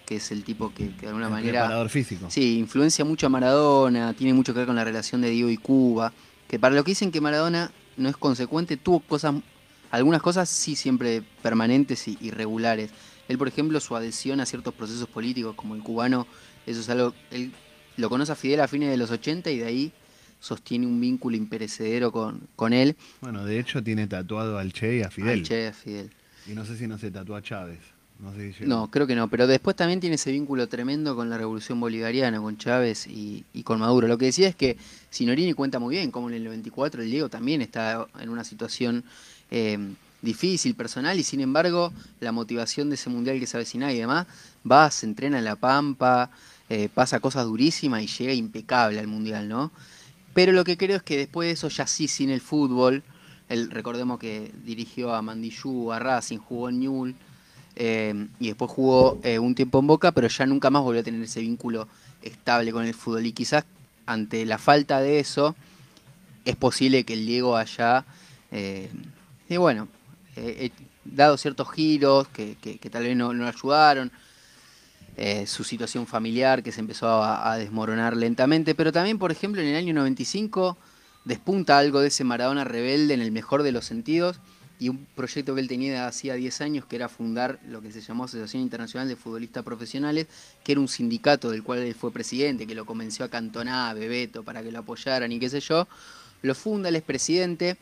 Que es el tipo que, que de alguna El manera... preparador físico. Sí, influencia mucho a Maradona, tiene mucho que ver con la relación de Diego y Cuba, que para lo que dicen que Maradona no es consecuente, tuvo cosas, algunas cosas sí siempre permanentes y irregulares. Él, por ejemplo, su adhesión a ciertos procesos políticos, como el cubano, eso es algo, él lo conoce a Fidel a fines de los 80 y de ahí sostiene un vínculo imperecedero con, con él. Bueno, de hecho tiene tatuado al Che y a Fidel. Al Che, a Fidel. Y no sé si no se tatúa a Chávez. No creo que no, pero después también tiene ese vínculo tremendo con la revolución bolivariana, con Chávez y, con Maduro. Lo que decía es que Sinorini cuenta muy bien cómo en el 94 el Diego también está en una situación eh, difícil, personal, y sin embargo la motivación de ese mundial que se avecina y demás, va, se entrena en La Pampa, eh, pasa cosas durísimas y llega impecable al mundial, ¿no? Pero lo que creo es que después de eso, ya sí, sin el fútbol, él, recordemos que dirigió a Mandillú, a Racing, jugó en Newell, eh, y después jugó eh, un tiempo en Boca, pero ya nunca más volvió a tener ese vínculo estable con el fútbol. Y quizás ante la falta de eso, es posible que el Diego haya, eh, y bueno, eh, dado ciertos giros que, que- tal vez no, no ayudaron, su situación familiar que se empezó a, a desmoronar lentamente, pero también, por ejemplo, en el año 95 despunta algo de ese Maradona rebelde en el mejor de los sentidos y un proyecto que él tenía hacía 10 años que era fundar lo que se llamó Asociación Internacional de Futbolistas Profesionales, que era un sindicato del cual él fue presidente, que lo convenció a Cantona, a Bebeto, para que lo apoyaran y qué sé yo. Lo funda, él es presidente.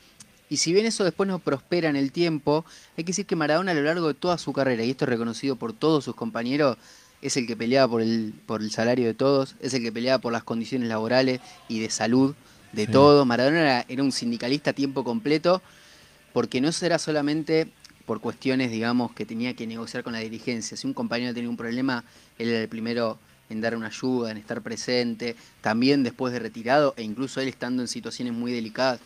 Y si bien eso después no prospera en el tiempo, hay que decir que Maradona a lo largo de toda su carrera, y esto es reconocido por todos sus compañeros, es el que peleaba por el, por el salario de todos, es el que peleaba por las condiciones laborales y de salud de Sí. todos. Maradona era, era un sindicalista a tiempo completo, porque no será solamente por cuestiones, digamos, que tenía que negociar con la dirigencia. Si un compañero tenía un problema, él era el primero en dar una ayuda, en estar presente, también después de retirado, e incluso él estando en situaciones muy delicadas,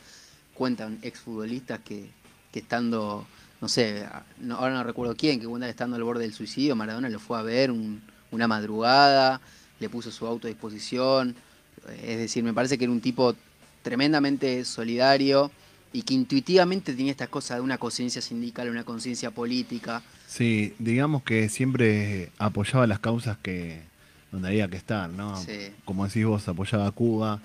cuentan exfutbolistas que, que estando, no sé, ahora no recuerdo quién, que estando al borde del suicidio, Maradona lo fue a ver un- una madrugada, le puso su auto a disposición, es decir, me parece que era un tipo tremendamente solidario y que intuitivamente tenía estas cosas de una conciencia sindical, una conciencia política. Sí, digamos que siempre apoyaba las causas que donde había que estar, ¿no? Sí. Como decís vos, apoyaba a Cuba,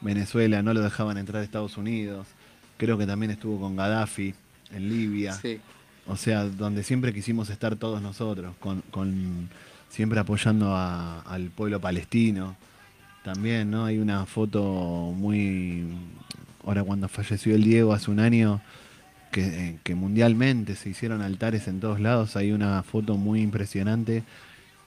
Venezuela, no lo dejaban entrar a Estados Unidos. Creo que también estuvo con Gaddafi en Libia. Sí. O sea, donde siempre quisimos estar todos nosotros, con, con siempre apoyando a- al pueblo palestino. También, ¿no? Hay una foto muy. Ahora, cuando falleció el Diego hace un año, que, eh, que mundialmente se hicieron altares en todos lados. Hay una foto muy impresionante,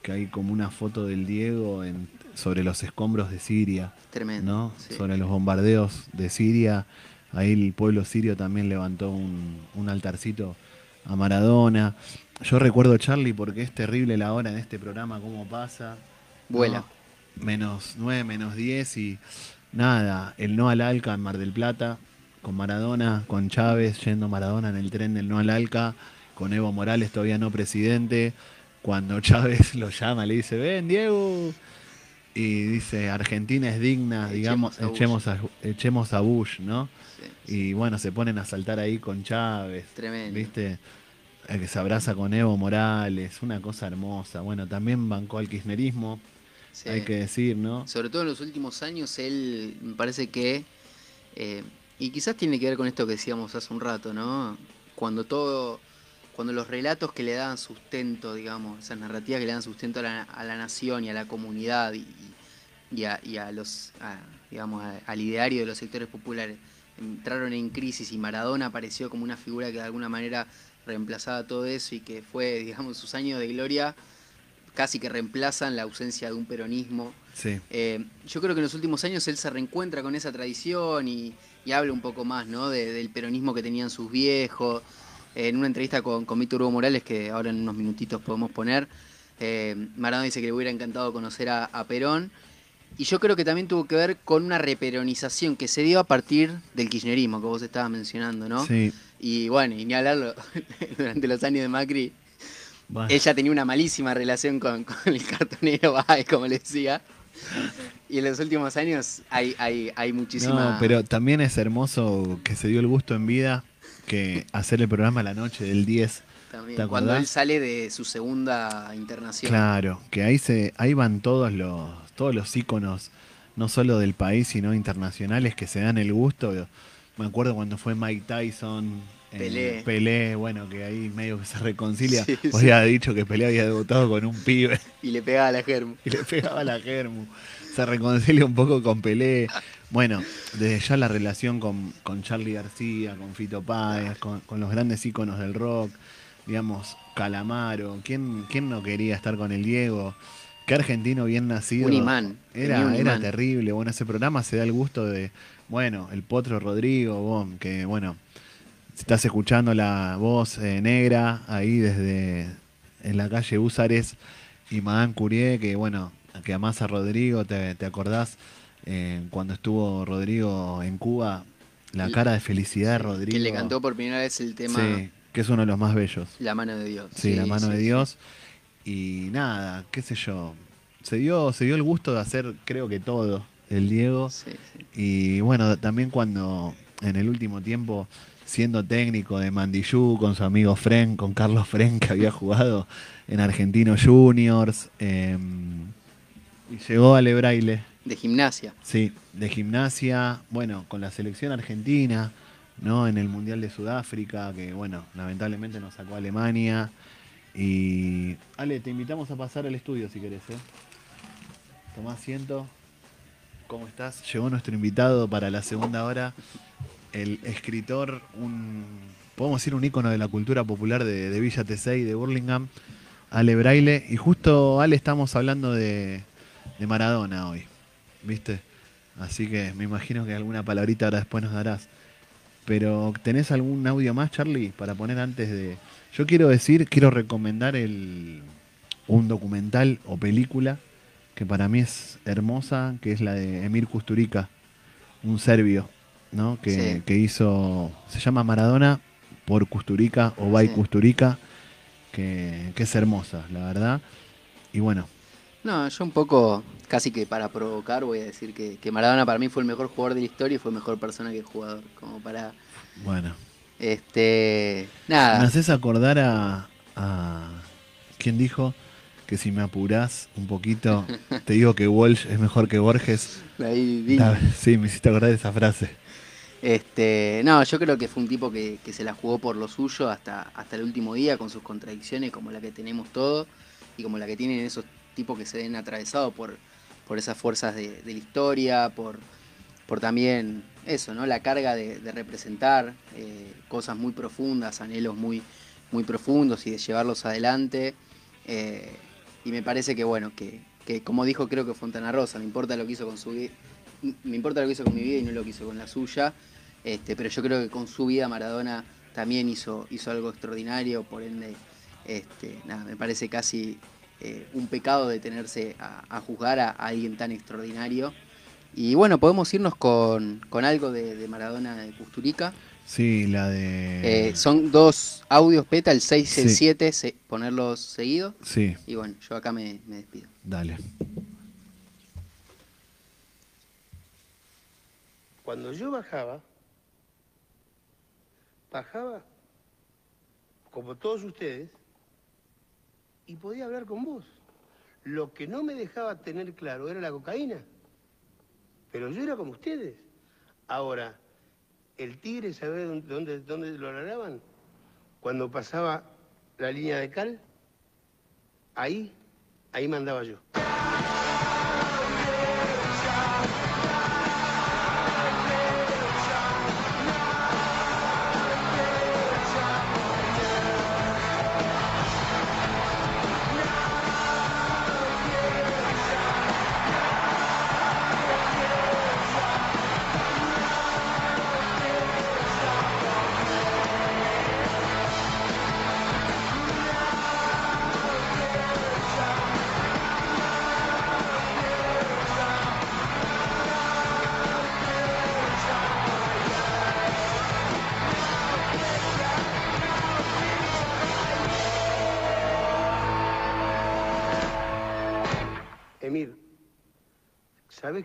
que hay como una foto del Diego en- sobre los escombros de Siria. Tremendo. ¿no? sí. Sobre los bombardeos de Siria. Ahí el pueblo sirio también levantó un, un altarcito a Maradona. Yo recuerdo Charlie porque es terrible la hora en este programa, cómo pasa. Vuela. ¿no? Menos 9, menos 10 y nada, el no al Alca en Mar del Plata, con Maradona, con Chávez, yendo Maradona en el tren del no al Alca, con Evo Morales todavía no presidente. Cuando (laughs) Chávez lo llama, le dice, ven Diego, y dice Argentina es digna, digamos, Echemos a Bush. echemos a, echemos a Bush, ¿no? Sí, Y bueno, se ponen a saltar ahí con Chávez, Tremendo. ¿viste? El que se abraza con Evo Morales, una cosa hermosa. Bueno, también bancó al kirchnerismo, sí. hay que decir, ¿no? Sobre todo en los últimos años, él me parece que, eh, y quizás tiene que ver con esto que decíamos hace un rato, ¿no? Cuando todo, cuando los relatos que le daban sustento, digamos, esas narrativas que le dan sustento a la, a la nación y a la comunidad y, y a, y a los, a, digamos, a- al ideario de los sectores populares, entraron en crisis y Maradona apareció como una figura que de alguna manera reemplazaba todo eso y que fue, (laughs) digamos, sus años de gloria casi que reemplazan la ausencia de un peronismo. Sí. Eh, yo creo que en los últimos años él se reencuentra con esa tradición y, y habla un poco más ¿no? de- del peronismo que tenían sus viejos. Eh, en una entrevista con, con Víctor Hugo Morales, que ahora en unos minutitos podemos poner, eh, Maradona dice que le hubiera encantado conocer a, a Perón. Y yo creo que también tuvo que ver con una reperonización que se dio a partir del kirchnerismo que vos estabas mencionando, ¿no? Sí. Y bueno, y ni hablarlo, (laughs) durante los años de Macri, Bueno. ella tenía una malísima relación con, (laughs) con el cartonero Báez, como le decía. Y en los últimos años hay, hay, hay muchísima... No, pero también es hermoso que se dio el gusto en vida que hacer el programa la noche del 10. también, ¿te cuando él sale de su segunda internación. Claro, que ahí se ahí van todos los todos los íconos no solo del país sino internacionales que se dan el gusto. Me acuerdo cuando fue Mike Tyson, Pelé. Pelé, bueno, que ahí medio que se reconcilia. Sí, Vos sí. había dicho que Pelé había debutado con un pibe Y le pegaba a la germo. (laughs) y le pegaba la germu. Se reconcilia un poco con Pelé. Bueno, desde ya la relación con, con Charlie García, con Fito Páez, con, con los grandes íconos del rock, digamos, Calamaro. ¿Quién, ¿Quién no quería estar con el Diego? Qué argentino bien nacido. Un imán, Era, un era imán. terrible. Bueno, ese programa se da el gusto de, bueno, el Potro Rodrigo, que bueno, si estás escuchando la voz eh, negra ahí desde en la calle Úsares y Madame Curie, que bueno, que amás a Rodrigo, te, te acordás eh, cuando estuvo Rodrigo en Cuba, la El- cara de felicidad de Rodrigo. Que le cantó por primera vez el tema Sí, que es uno de los más bellos. La mano de Dios. Sí, la mano sí, de. Dios. Y nada, qué sé yo. Se dio, se dio el gusto de hacer, creo que todo, el Diego. Sí, sí. Y bueno, también cuando en el último tiempo, siendo técnico de Mandillú, con su amigo Fren, con Carlos Fren, que había jugado en Argentinos Juniors, eh, y llegó a Lebraile, De gimnasia. sí, de gimnasia, bueno, con la selección argentina, ¿no? En el Mundial de Sudáfrica, que bueno, lamentablemente nos sacó a Alemania. Y Ale, te invitamos a pasar al estudio si querés, ¿eh? Tomá asiento. ¿Cómo estás? Llegó nuestro invitado para la segunda hora, el escritor, un, podemos decir un ícono de la cultura popular de, de Villa Tesey, de Burlingame, Ale Braille. Y justo, Ale, estamos hablando de, Maradona hoy, ¿viste? Así que me imagino que alguna palabrita ahora después nos darás. Pero, ¿tenés algún audio más, Charlie, para poner antes de...? Yo quiero decir, quiero recomendar el, un documental o película que para mí es hermosa, que es la de Emir Kusturica, un serbio, ¿no? Que, Sí. que hizo, se llama Maradona por Kusturica o by Sí. Kusturica, que, que es hermosa, la verdad. Y bueno, No, yo un poco, casi que para provocar, voy a decir que, que Maradona para mí fue el mejor jugador de la historia y fue mejor persona que jugador. Como para. bueno. Este. Me Nada. haces acordar a, a quien dijo que si me apurás un poquito, (laughs) te digo que Walsh es mejor que Borges. Ahí vi. Sí, me hiciste acordar de esa frase. Este, no, yo creo que fue un tipo que, se la jugó por lo suyo hasta, hasta el último día, con sus contradicciones, como la que tenemos todos, y como la que tienen esos tipos que se ven atravesados por, por esas fuerzas de, la historia, por, por también eso, ¿no? La carga de, representar eh, cosas muy profundas, anhelos muy, muy profundos y de llevarlos adelante. Eh, y me parece que, bueno, que, que como dijo creo que Fontana Rosa, me importa lo que hizo con su me importa lo que hizo con mi vida y no lo que hizo con la suya. Este, pero yo creo que con su vida Maradona también hizo, hizo algo extraordinario, por ende, este, nada, me parece casi eh, un pecado detenerse a, a juzgar a, a alguien tan extraordinario. Y bueno, podemos irnos con, con algo de, de Maradona de Custurica. Sí, la de. Eh, son dos audios peta, el 6 y el Sí. 7, se- ponerlos seguidos. Sí, Y bueno, yo acá me, me despido. dale. Cuando yo bajaba, bajaba como todos ustedes y podía hablar con vos. Lo que no me dejaba tener claro era la cocaína. Pero yo era como ustedes. Ahora, el tigre, ¿sabés dónde, dónde, lo agarraban? Cuando pasaba la línea de cal, ahí, ahí mandaba yo.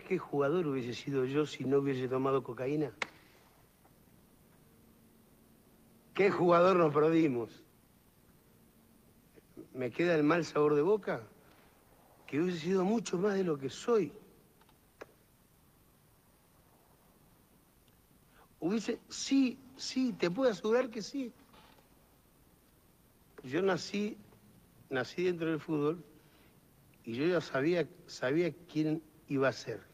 Qué jugador hubiese sido yo si no hubiese tomado cocaína? ¿Qué jugador nos perdimos? Me queda el mal sabor de boca que hubiese sido mucho más de lo que soy. Hubiese, sí, sí, te puedo asegurar que sí. Yo nací, nací dentro del fútbol y yo ya sabía, sabía quién iba a ser.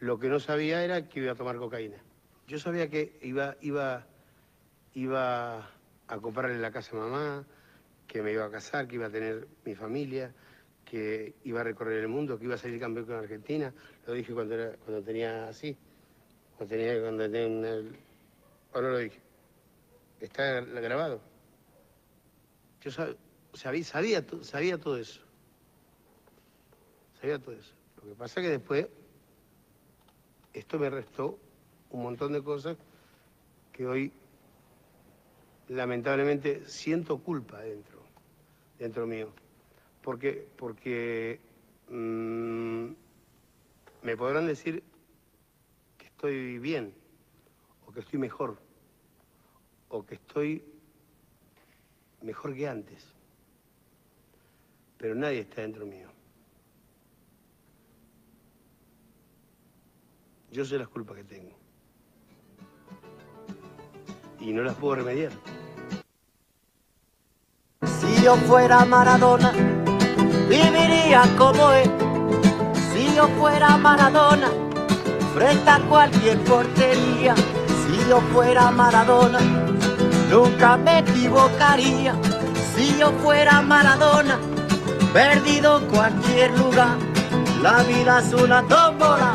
Lo que no sabía era que iba a tomar cocaína. Yo sabía que iba, iba, iba a comprarle la casa a mamá, que me iba a casar, que iba a tener mi familia, que iba a recorrer el mundo, que iba a salir campeón con Argentina. Lo dije cuando, era, cuando tenía así, cuando tenía, cuando tenía una- ¿O no lo dije? Está grabado. Yo sab- sabía, sabía, sabía todo eso. Sabía todo eso. Lo que pasa es que después esto me restó un montón de cosas que hoy lamentablemente siento culpa dentro, dentro mío. Porque, porque mm, me podrán decir que estoy bien, o que estoy mejor, o que estoy mejor que antes. Pero nadie está dentro mío. Yo sé las culpas que tengo. Y no las puedo remediar. Si yo fuera Maradona, viviría como él. Si yo fuera Maradona, frente a cualquier portería. Si yo fuera Maradona, nunca me equivocaría. Si yo fuera Maradona, perdido cualquier lugar. La vida es una tómbola,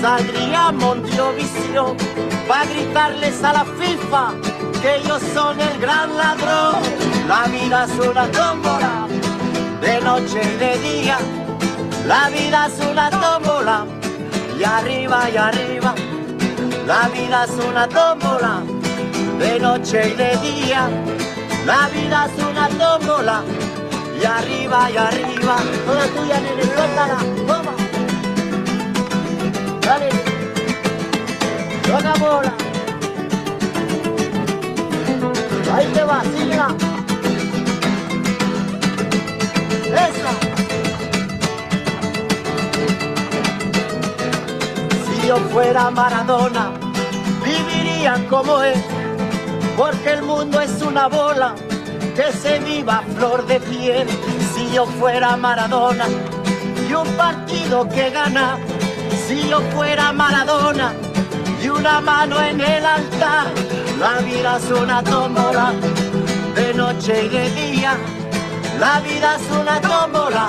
saldría a Mondovisión para gritarles a la FIFA que ellos son el gran ladrón. La vida es una tómbola, de noche y de día. La vida es una tómbola, y arriba y arriba. La vida es una tómbola, de noche y de día. La vida es una tómbola, y arriba y arriba. Toda tuya, nene, suéltala, toma. Dale, toca bola. Ahí te va. Esa. Si yo fuera Maradona, viviría como él, porque el mundo es una bola que se viva flor de piel. Si yo fuera Maradona y un partido que gana, si yo fuera Maradona y una mano en el altar, la vida es una tómbola de noche y de día. La vida es una tómbola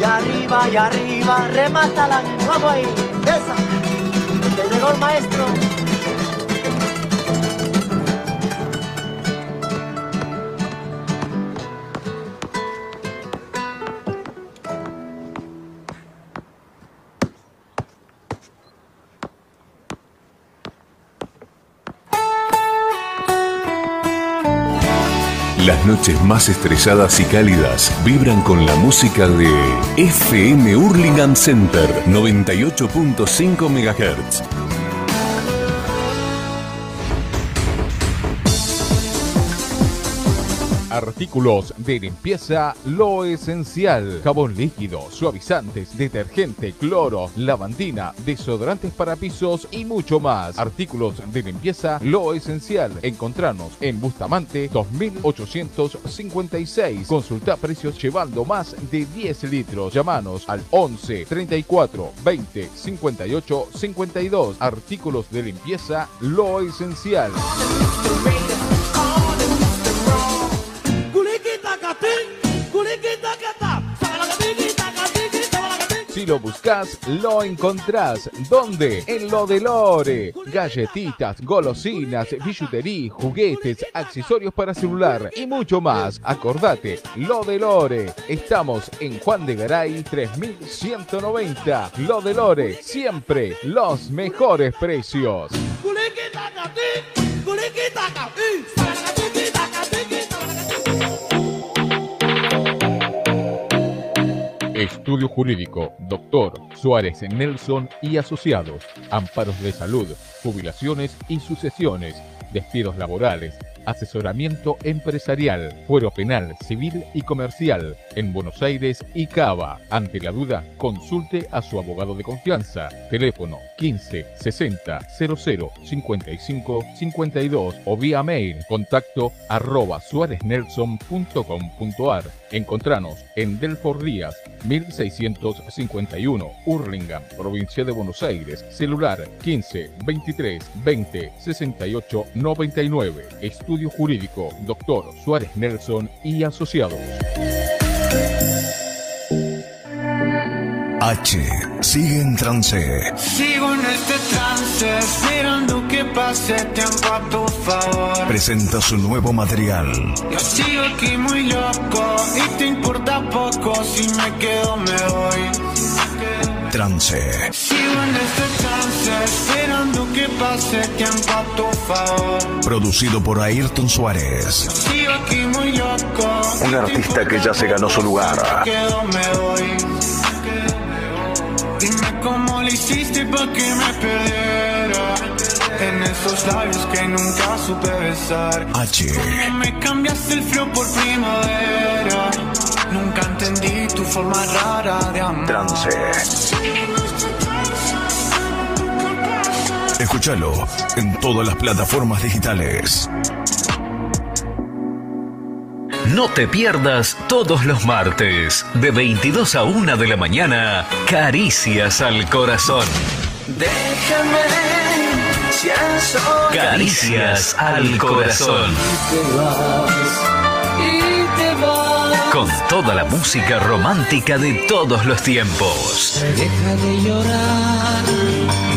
y arriba y arriba, remátala, vamos ahí, esa, maestro. Más estrelladas y cálidas vibran con la música de FM Hurlingham Center 98.5 MHz. Artículos de limpieza Lo Esencial. Jabón líquido, suavizantes, detergente, cloro, lavandina, desodorantes para pisos y mucho más. Artículos de limpieza Lo Esencial. Encontranos en Bustamante 2856. Consulta precios llevando más de 10 litros. Llamanos al 11 34 20 58 52. Artículos de limpieza Lo Esencial. Si lo buscas, lo encontrás. ¿Dónde? En lo de Lore. Galletitas, golosinas, billutería, juguetes, accesorios para celular y mucho más. Acordate, lo de Lore. Estamos en Juan de Garay 3190. Lo de Lore, siempre los mejores precios. Estudio Jurídico, Doctor Suárez Nelson y Asociados. Amparos de salud, jubilaciones y sucesiones, despidos laborales, asesoramiento empresarial, fuero penal, civil y comercial en Buenos Aires y Cava. Ante la duda, consulte a su abogado de confianza. Teléfono 15 60 00 55 52 o vía mail contacto arroba suárezNelson.com.ar. Encontranos en Delfor Díaz 1651, Hurlingham, provincia de Buenos Aires. Celular 15 23 20 68 99. Estudio Jurídico, Doctor Suárez Nelson y Asociados. H sigue en trance. Sigo en este trance, esperando que pase tiempo a tu favor. Presenta su nuevo material. Yo sigo aquí muy loco y te importa poco si me quedo me voy. Trance. Sigo en este trance, esperando que pase tiempo a tu favor. Producido por Ayrton Suárez. Sigo aquí muy loco. Un artista que ya se ganó su lugar. Me quedo me voy. Dime cómo lo hiciste para que me perdiera. En esos labios que nunca supe besar. H. Cómo me cambiaste el frío por primavera. Nunca forma rara de amar. Trance. Escúchalo en todas las plataformas digitales. No te pierdas todos los martes, de 22 a 1 de la mañana, Caricias al Corazón. Déjame, si Caricias al Corazón. Con toda la música romántica de todos los tiempos. Deja de llorar.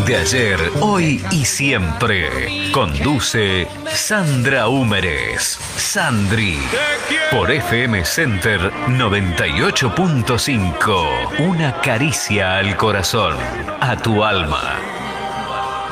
De ayer, hoy y siempre. Conduce Sandra Húmeres. Sandri. Por FM Center 98.5. Una caricia al corazón. A tu alma.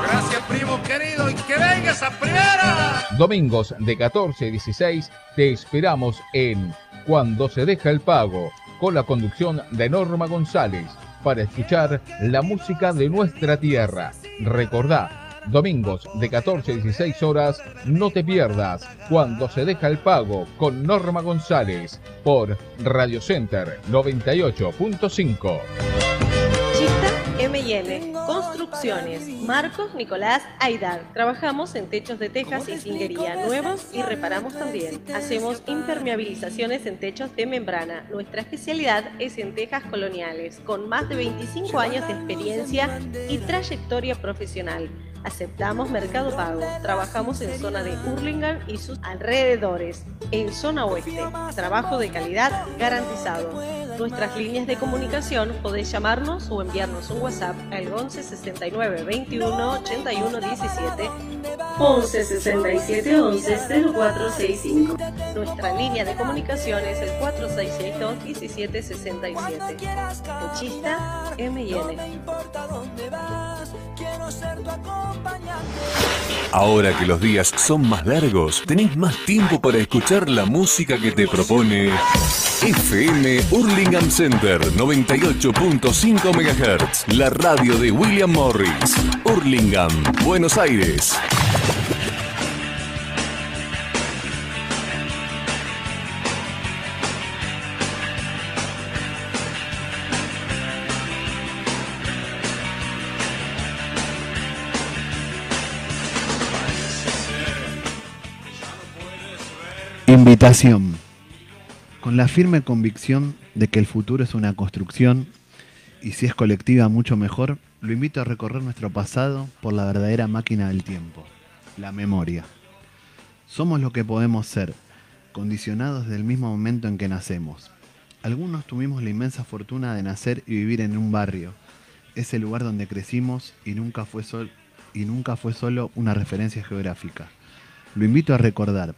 Gracias, primo querido, y que venga esa primera. Domingos de 14 a 16 te esperamos en Cuando se deja el pago, con la conducción de Norma González, para escuchar la música de nuestra tierra. Recordá, domingos de 14 a 16 horas, no te pierdas Cuando se deja el pago con Norma González por Radio Center 98.5. M&N, Construcciones, Marcos Nicolás Aidar. Trabajamos en techos de tejas y cinguería nuevos y reparamos también. Hacemos impermeabilizaciones en techos de membrana. Nuestra especialidad es en tejas coloniales, con más de 25 años de experiencia y trayectoria profesional. Aceptamos Mercado Pago. Trabajamos en zona de Hurlingham y sus alrededores. En zona oeste. Trabajo de calidad garantizado. Nuestras líneas de comunicación podés llamarnos o enviarnos un WhatsApp al 11 69 21 81 17 11 67 11 0465. Nuestra línea de comunicación es el 4662 17 67. Techista M&N. Ahora que los días son más largos, tenés más tiempo para escuchar la música que te propone FM Hurlingham Center 98.5 MHz, la radio de William Morris, Hurlingham, Buenos Aires. Con la firme convicción de que el futuro es una construcción y si es colectiva mucho mejor, lo invito a recorrer nuestro pasado por la verdadera máquina del tiempo, la memoria. Somos lo que podemos ser, condicionados del mismo momento en que nacemos. Algunos tuvimos la inmensa fortuna de nacer y vivir en un barrio, ese lugar donde crecimos y nunca fue, sol- y nunca fue solo una referencia geográfica. Lo invito a recordar,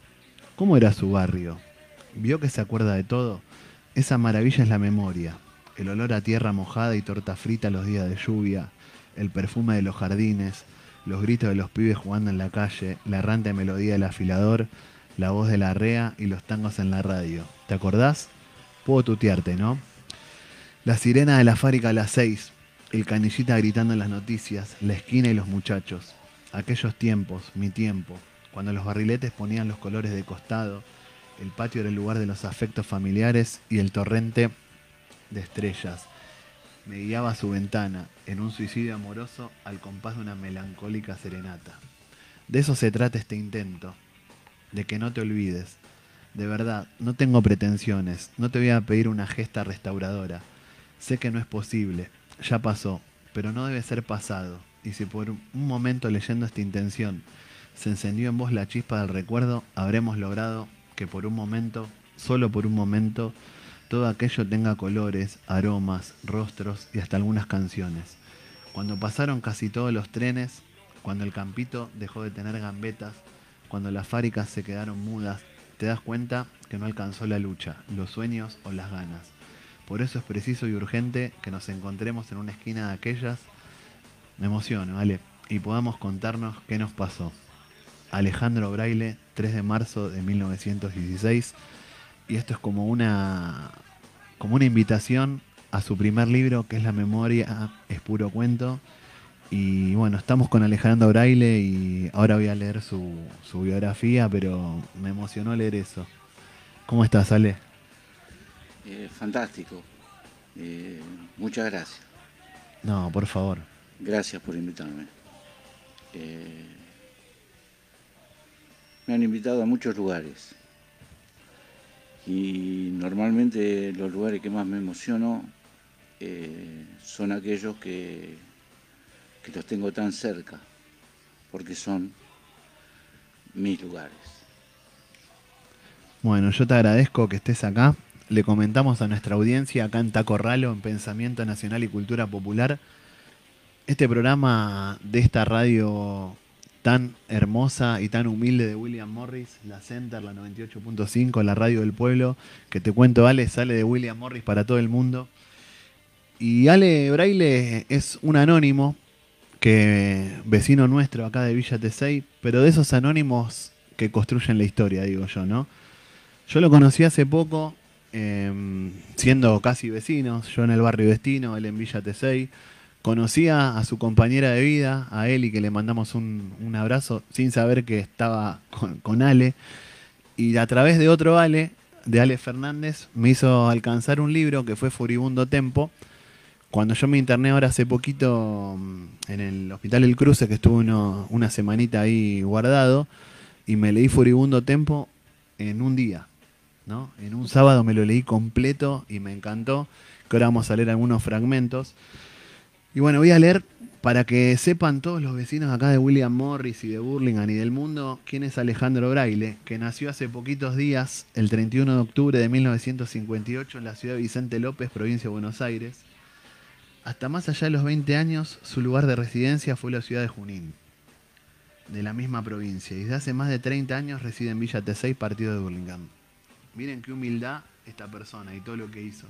¿cómo era su barrio? ¿Vio que se acuerda de todo? Esa maravilla es la memoria. El olor a tierra mojada y torta frita los días de lluvia, el perfume de los jardines, los gritos de los pibes jugando en la calle, la errante melodía del afilador, la voz de la rea y los tangos en la radio. ¿Te acordás? Puedo tutearte, ¿no? La sirena de la fábrica a las seis, el canillita gritando en las noticias, la esquina y los muchachos. Aquellos tiempos, mi tiempo, cuando los barriletes ponían los colores de costado, el patio era el lugar de los afectos familiares y el torrente de estrellas. Me guiaba a su ventana, en un suicidio amoroso, al compás de una melancólica serenata. De eso se trata este intento, de que no te olvides. De verdad, no tengo pretensiones, no te voy a pedir una gesta restauradora. Sé que no es posible, ya pasó, pero no debe ser pasado. Y si por un momento leyendo esta intención se encendió en vos la chispa del recuerdo, habremos logrado que por un momento, solo por un momento, todo aquello tenga colores, aromas, rostros y hasta algunas canciones. Cuando pasaron casi todos los trenes, cuando el campito dejó de tener gambetas, cuando las fábricas se quedaron mudas, te das cuenta que no alcanzó la lucha, los sueños o las ganas. Por eso es preciso y urgente que nos encontremos en una esquina de aquellas, me emociono, ¿vale? Y podamos contarnos qué nos pasó. Alejandro Braille, 3 de marzo de 1916. Y esto es como una, como una invitación a su primer libro, que es La memoria es puro cuento. Y bueno, estamos con Alejandro Braille y ahora voy a leer su, su biografía, pero me emocionó leer eso. ¿Cómo estás, Ale? Eh, fantástico. Eh, muchas gracias. No, por favor. Gracias por invitarme. Eh, me han invitado a muchos lugares. Y normalmente los lugares que más me emociono eh, son aquellos que, que los tengo tan cerca, porque son mis lugares. Bueno, yo te agradezco que estés acá. Le comentamos a nuestra audiencia acá en Taco Ralo, en Pensamiento Nacional y Cultura Popular, este programa de esta radio tan hermosa y tan humilde de William Morris, la Center, la 98.5, la radio del pueblo, que te cuento, Ale, sale de William Morris para todo el mundo. Y Ale Braille es un anónimo que vecino nuestro acá de Villa Tesey, pero de esos anónimos que construyen la historia, digo yo, ¿no? Yo lo conocí hace poco, em, siendo casi vecinos, yo en el barrio Destino, él en Villa Tesey. Conocía a su compañera de vida, a Eli, que le mandamos un, un abrazo, sin saber que estaba con, con Ale. Y a través de otro Ale, de Ale Fernández, me hizo alcanzar un libro que fue Furibundo Tempo. Cuando yo me interné ahora hace poquito mm, en el Hospital El Cruce, que estuve una semanita ahí guardado, y me leí Furibundo Tempo en un día. ¿no? En un sábado me lo leí completo y me encantó. Que ahora vamos a leer algunos fragmentos. Y bueno, voy a leer para que sepan todos los vecinos acá de William Morris y de Burlingame y del mundo quién es Alejandro Braille, que nació hace poquitos días, el 31 de octubre de 1958, en la ciudad de Vicente López, provincia de Buenos Aires. Hasta más allá de los 20 años, su lugar de residencia fue la ciudad de Junín, de la misma provincia, y desde hace más de 30 años reside en Villa T6, partido de Burlingame. Miren qué humildad esta persona y todo lo que hizo.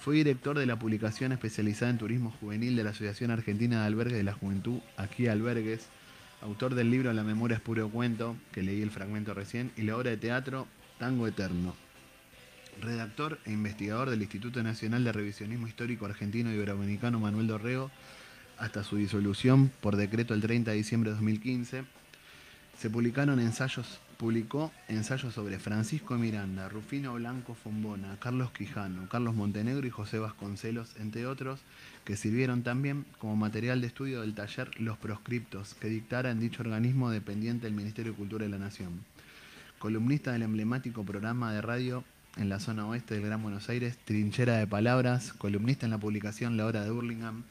Fue director de la publicación especializada en turismo juvenil de la Asociación Argentina de Albergues de la Juventud, aquí Albergues, autor del libro La memoria es puro cuento, que leí el fragmento recién, y la obra de teatro Tango Eterno. Redactor e investigador del Instituto Nacional de Revisionismo Histórico Argentino y Iberoamericano Manuel Dorrego, hasta su disolución por decreto el 30 de diciembre de 2015, se publicaron ensayos, publicó ensayos sobre Francisco Miranda, Rufino Blanco Fombona, Carlos Quijano, Carlos Montenegro y José Vasconcelos, entre otros, que sirvieron también como material de estudio del taller Los Proscriptos, que dictara en dicho organismo dependiente del Ministerio de Cultura de la Nación. Columnista del emblemático programa de radio en la zona oeste del Gran Buenos Aires, Trinchera de Palabras, columnista en la publicación La Hora de Burlingame,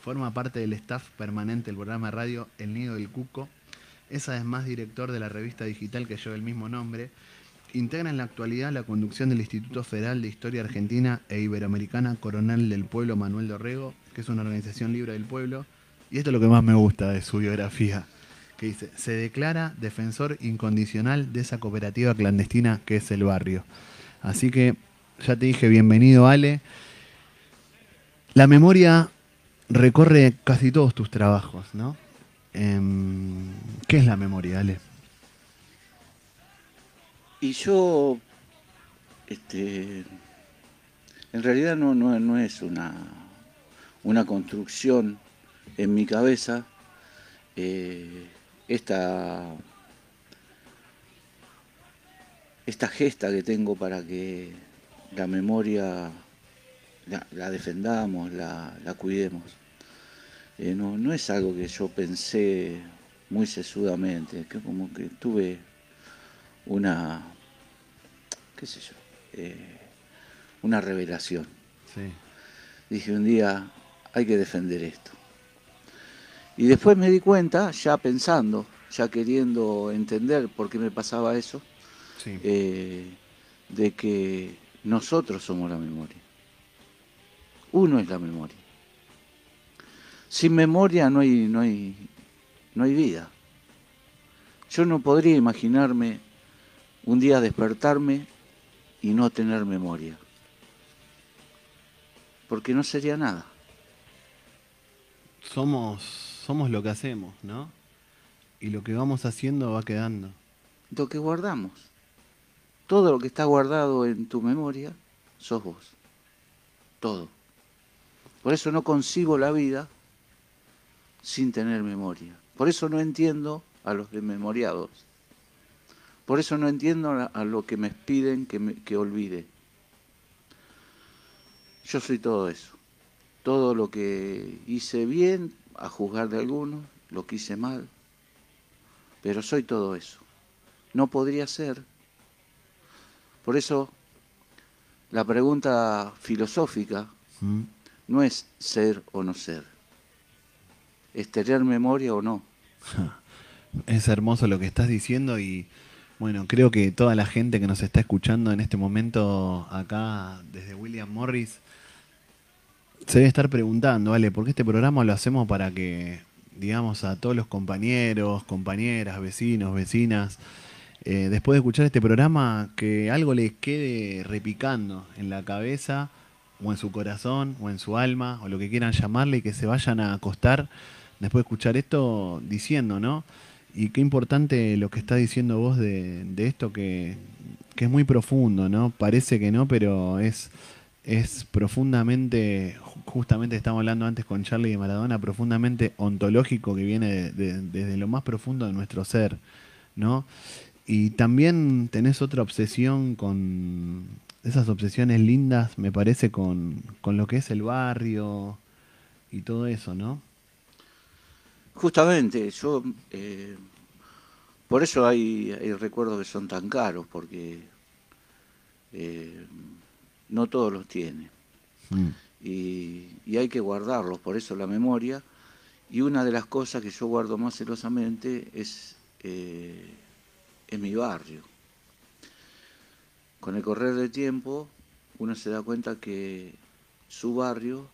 forma parte del staff permanente del programa de radio El Nido del Cuco, es además director de la revista digital que lleva el mismo nombre. Integra en la actualidad la conducción del Instituto Federal de Historia Argentina e Iberoamericana Coronel del Pueblo Manuel Dorrego, que es una organización libre del pueblo. Y esto es lo que más me gusta de su biografía, que dice, se declara defensor incondicional de esa cooperativa clandestina que es el barrio. Así que ya te dije, bienvenido Ale. La memoria recorre casi todos tus trabajos, ¿no? Em, ¿Qué es la memoria, Ale? Y yo, este, en realidad no, no, no es una, una construcción en mi cabeza. eh, esta, esta gesta que tengo para que la memoria la, defendamos, la cuidemos. Eh, no, no es algo que yo pensé muy sesudamente, que como que tuve una, qué sé yo, eh, una revelación. Sí. Dije un día, hay que defender esto. Y después me di cuenta, ya pensando, ya queriendo entender por qué me pasaba eso, Sí. eh, de que nosotros somos la memoria. Uno es la memoria. Sin memoria no hay, no hay, no hay vida. Yo no podría imaginarme un día despertarme y no tener memoria. Porque no sería nada. Somos, somos lo que hacemos, ¿no? Y lo que vamos haciendo va quedando. Lo que guardamos. Todo lo que está guardado en tu memoria, sos vos. Todo. Por eso no concibo la vida sin tener memoria. Por eso no entiendo a los desmemoriados. Por eso no entiendo a, lo que me piden que, me- que olvide. Yo soy todo eso. Todo lo que hice bien, a juzgar de algunos, lo que hice mal. Pero soy todo eso. No podría ser. Por eso la pregunta filosófica ¿Mm? no es ser o no ser. Es tener memoria o no. (laughs) Es hermoso lo que estás diciendo y bueno, creo que toda la gente que nos está escuchando en este momento acá desde William Morris se debe estar preguntando, vale, porque este programa lo hacemos para que, digamos, a todos los compañeros, compañeras, vecinos, vecinas, eh, después de escuchar este programa, que algo les quede repicando en la cabeza o en su corazón o en su alma o lo que quieran llamarle y que se vayan a acostar después de escuchar esto, diciendo, ¿no? Y qué importante lo que está diciendo vos de, esto que, es muy profundo, ¿no? Parece que no, pero es, profundamente, justamente estamos hablando antes con Charlie de Maradona, profundamente ontológico que viene de- de- desde lo más profundo de nuestro ser, ¿no? Y también tenés otra obsesión con esas obsesiones lindas, me parece, con lo que es el barrio y todo eso, ¿no? Justamente, yo eh, por eso hay, hay recuerdos que son tan caros, porque eh, no todos los tiene. Y, y hay que guardarlos, por eso la memoria. Y una de las cosas que yo guardo más celosamente es, eh, es mi barrio. Con el correr del tiempo, uno se da cuenta que su barrio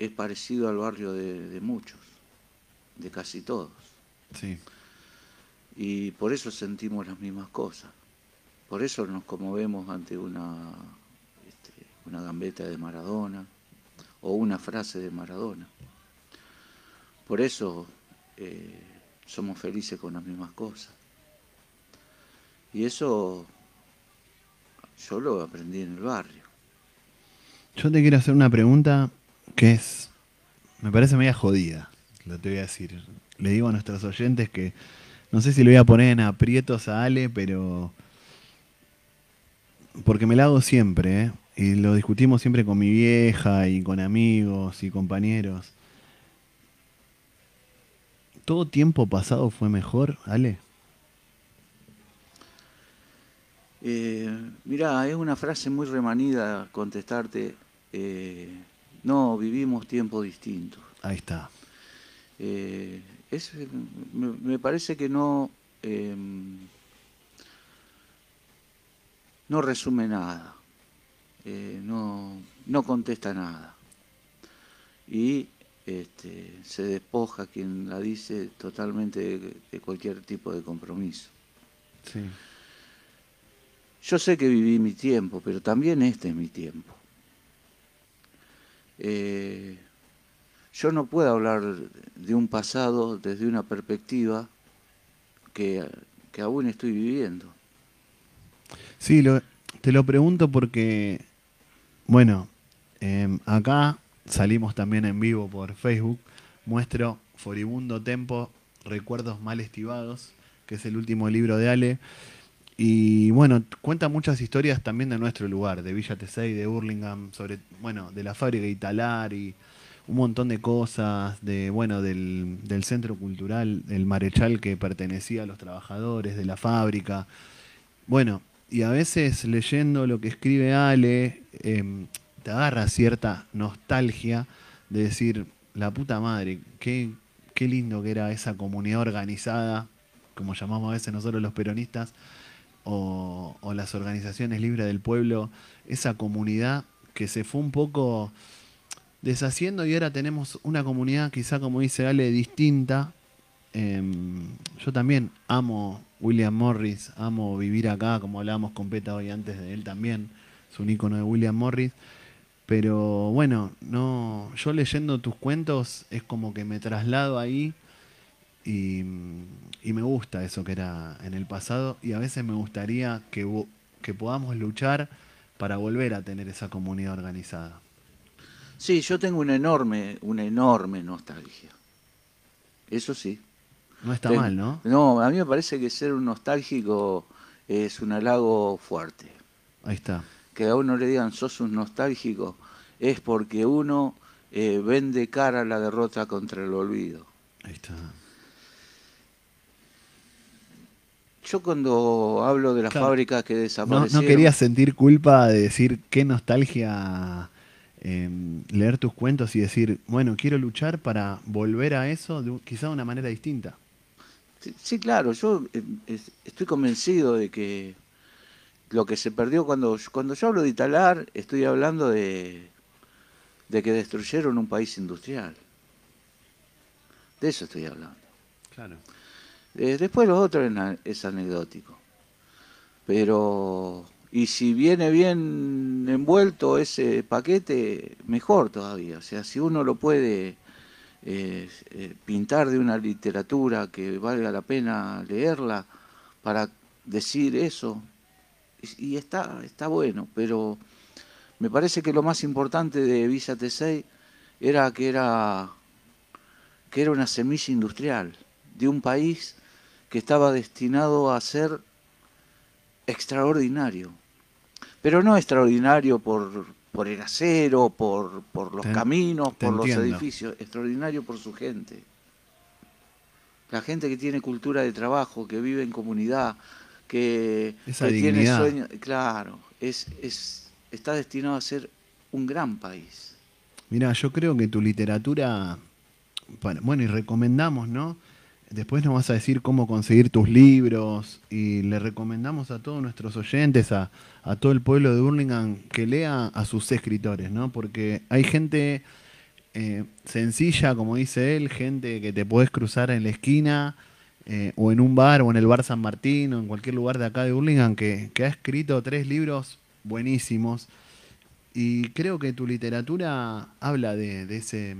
es parecido al barrio de, de muchos, de casi todos. Sí. Y por eso sentimos las mismas cosas. Por eso nos conmovemos ante una, este, una gambeta de Maradona o una frase de Maradona. Por eso eh, somos felices con las mismas cosas. Y eso yo lo aprendí en el barrio. Yo te quiero hacer una pregunta que es, me parece media jodida, te voy a decir. Le digo a nuestros oyentes que no sé si le voy a poner en aprietos a Ale, pero porque me la hago siempre, ¿eh? y lo discutimos siempre con mi vieja y con amigos y compañeros. ¿Todo tiempo pasado fue mejor, Ale? Eh, mirá, es una frase muy remanida contestarte, eh, no, vivimos tiempos distintos. Ahí está. Eh, es, me, me parece que no, eh, no resume nada, eh, no, no contesta nada. Y este, se despoja quien la dice totalmente de, de cualquier tipo de compromiso. Sí. Yo sé que viví mi tiempo, pero también este es mi tiempo. Eh, yo no puedo hablar de un pasado desde una perspectiva que, que aún estoy viviendo. Sí, lo- te lo pregunto porque, bueno, em, acá salimos también en vivo por Facebook, muestro Foribundo Tempo, Recuerdos Mal Estivados, que es el último libro de Ale. Y bueno, cuenta muchas historias también de nuestro lugar, de Villa Tesey, de Burlingame, sobre, bueno, de la fábrica Italar y un montón de cosas, de, bueno, del, del centro cultural, el Marechal que pertenecía a los trabajadores de la fábrica. Bueno, y a veces leyendo lo que escribe Ale, em, te agarra cierta nostalgia de decir, la puta madre, qué, qué lindo que era esa comunidad organizada, como llamamos a veces nosotros los peronistas, o, o las organizaciones libres del pueblo, esa comunidad que se fue un poco deshaciendo y ahora tenemos una comunidad quizá como dice Ale distinta. Em, yo también amo William Morris, amo vivir acá, como hablábamos con Peta hoy antes de él también, es un icono de William Morris. Pero bueno, no, yo leyendo tus cuentos es como que me traslado ahí y, y me gusta eso que era en el pasado y a veces me gustaría que, que podamos luchar para volver a tener esa comunidad organizada. Sí, yo tengo una enorme, una enorme nostalgia. Eso sí. No está Ten- mal, ¿no? No, a mí me parece que ser un nostálgico es un halago fuerte. Ahí está. Que a uno le digan sos un nostálgico es porque uno eh, vende cara la derrota contra el olvido. Ahí está. Yo cuando hablo de las Claro. fábricas que No, desaparecieron... no quería sentir culpa de decir qué nostalgia em, leer tus cuentos y decir, bueno, quiero luchar para volver a eso de, quizá de una manera distinta. Sí, sí, claro, yo eh, es- estoy convencido de que lo que se perdió cuando, cuando yo hablo de Italar, estoy hablando de, de que destruyeron un país industrial. De eso estoy hablando. Claro. Eh, después lo otro es anecdótico. Pero, y si viene bien envuelto ese paquete, mejor todavía. O sea, si uno lo puede eh, eh, pintar de una literatura que valga la pena leerla para decir eso. Y, está, está bueno, pero me parece que lo más importante de Villa Tesey era que era que era una semilla industrial de un país que estaba destinado a ser extraordinario. Pero no extraordinario por, por el acero, por, por los Te- caminos, por los entiendo. edificios, extraordinario por su gente. La gente que tiene cultura de trabajo, que vive en comunidad, que, que tiene sueños, claro, es, es, está destinado a ser un gran país. Mira, yo creo que tu literatura, bueno, y recomendamos, ¿no? Después nos vas a decir cómo conseguir tus libros y le recomendamos a todos nuestros oyentes, a, todo el pueblo de Burlingame, que lea a sus escritores, ¿no? Porque hay gente eh, sencilla, como dice él, gente que te puedes cruzar en la esquina eh, o en un bar o en el bar San Martín o en cualquier lugar de acá de Burlingame que, ha escrito tres libros buenísimos. Y creo que tu literatura habla de, de ese...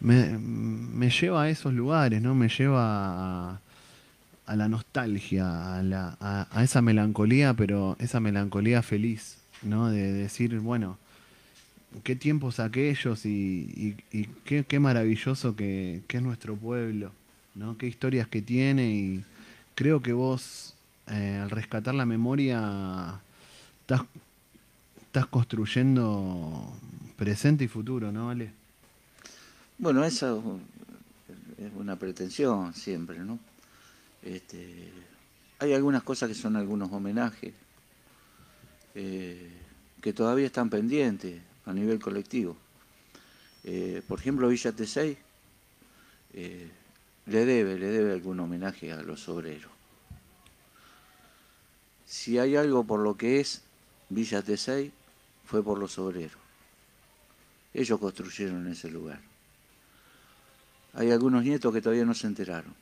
Me, me lleva a esos lugares, ¿no? Me lleva a, la nostalgia, a, la- a- esa melancolía, pero esa melancolía feliz, ¿no? De decir, bueno, qué tiempos aquellos y, y- y qué, qué maravilloso que, que es nuestro pueblo, ¿no? Qué historias que tiene y creo que vos, eh, al rescatar la memoria, estás, estás construyendo presente y futuro, ¿no, Ale? Bueno, esa es una pretensión siempre, ¿no? Este, hay algunas cosas que son algunos homenajes eh, que todavía están pendientes a nivel colectivo. Eh, por ejemplo, Villa Tesey eh, le debe, le debe algún homenaje a los obreros. Si hay algo por lo que es Villa Tesey, fue por los obreros. Ellos construyeron ese lugar. Hay algunos nietos que todavía no se enteraron.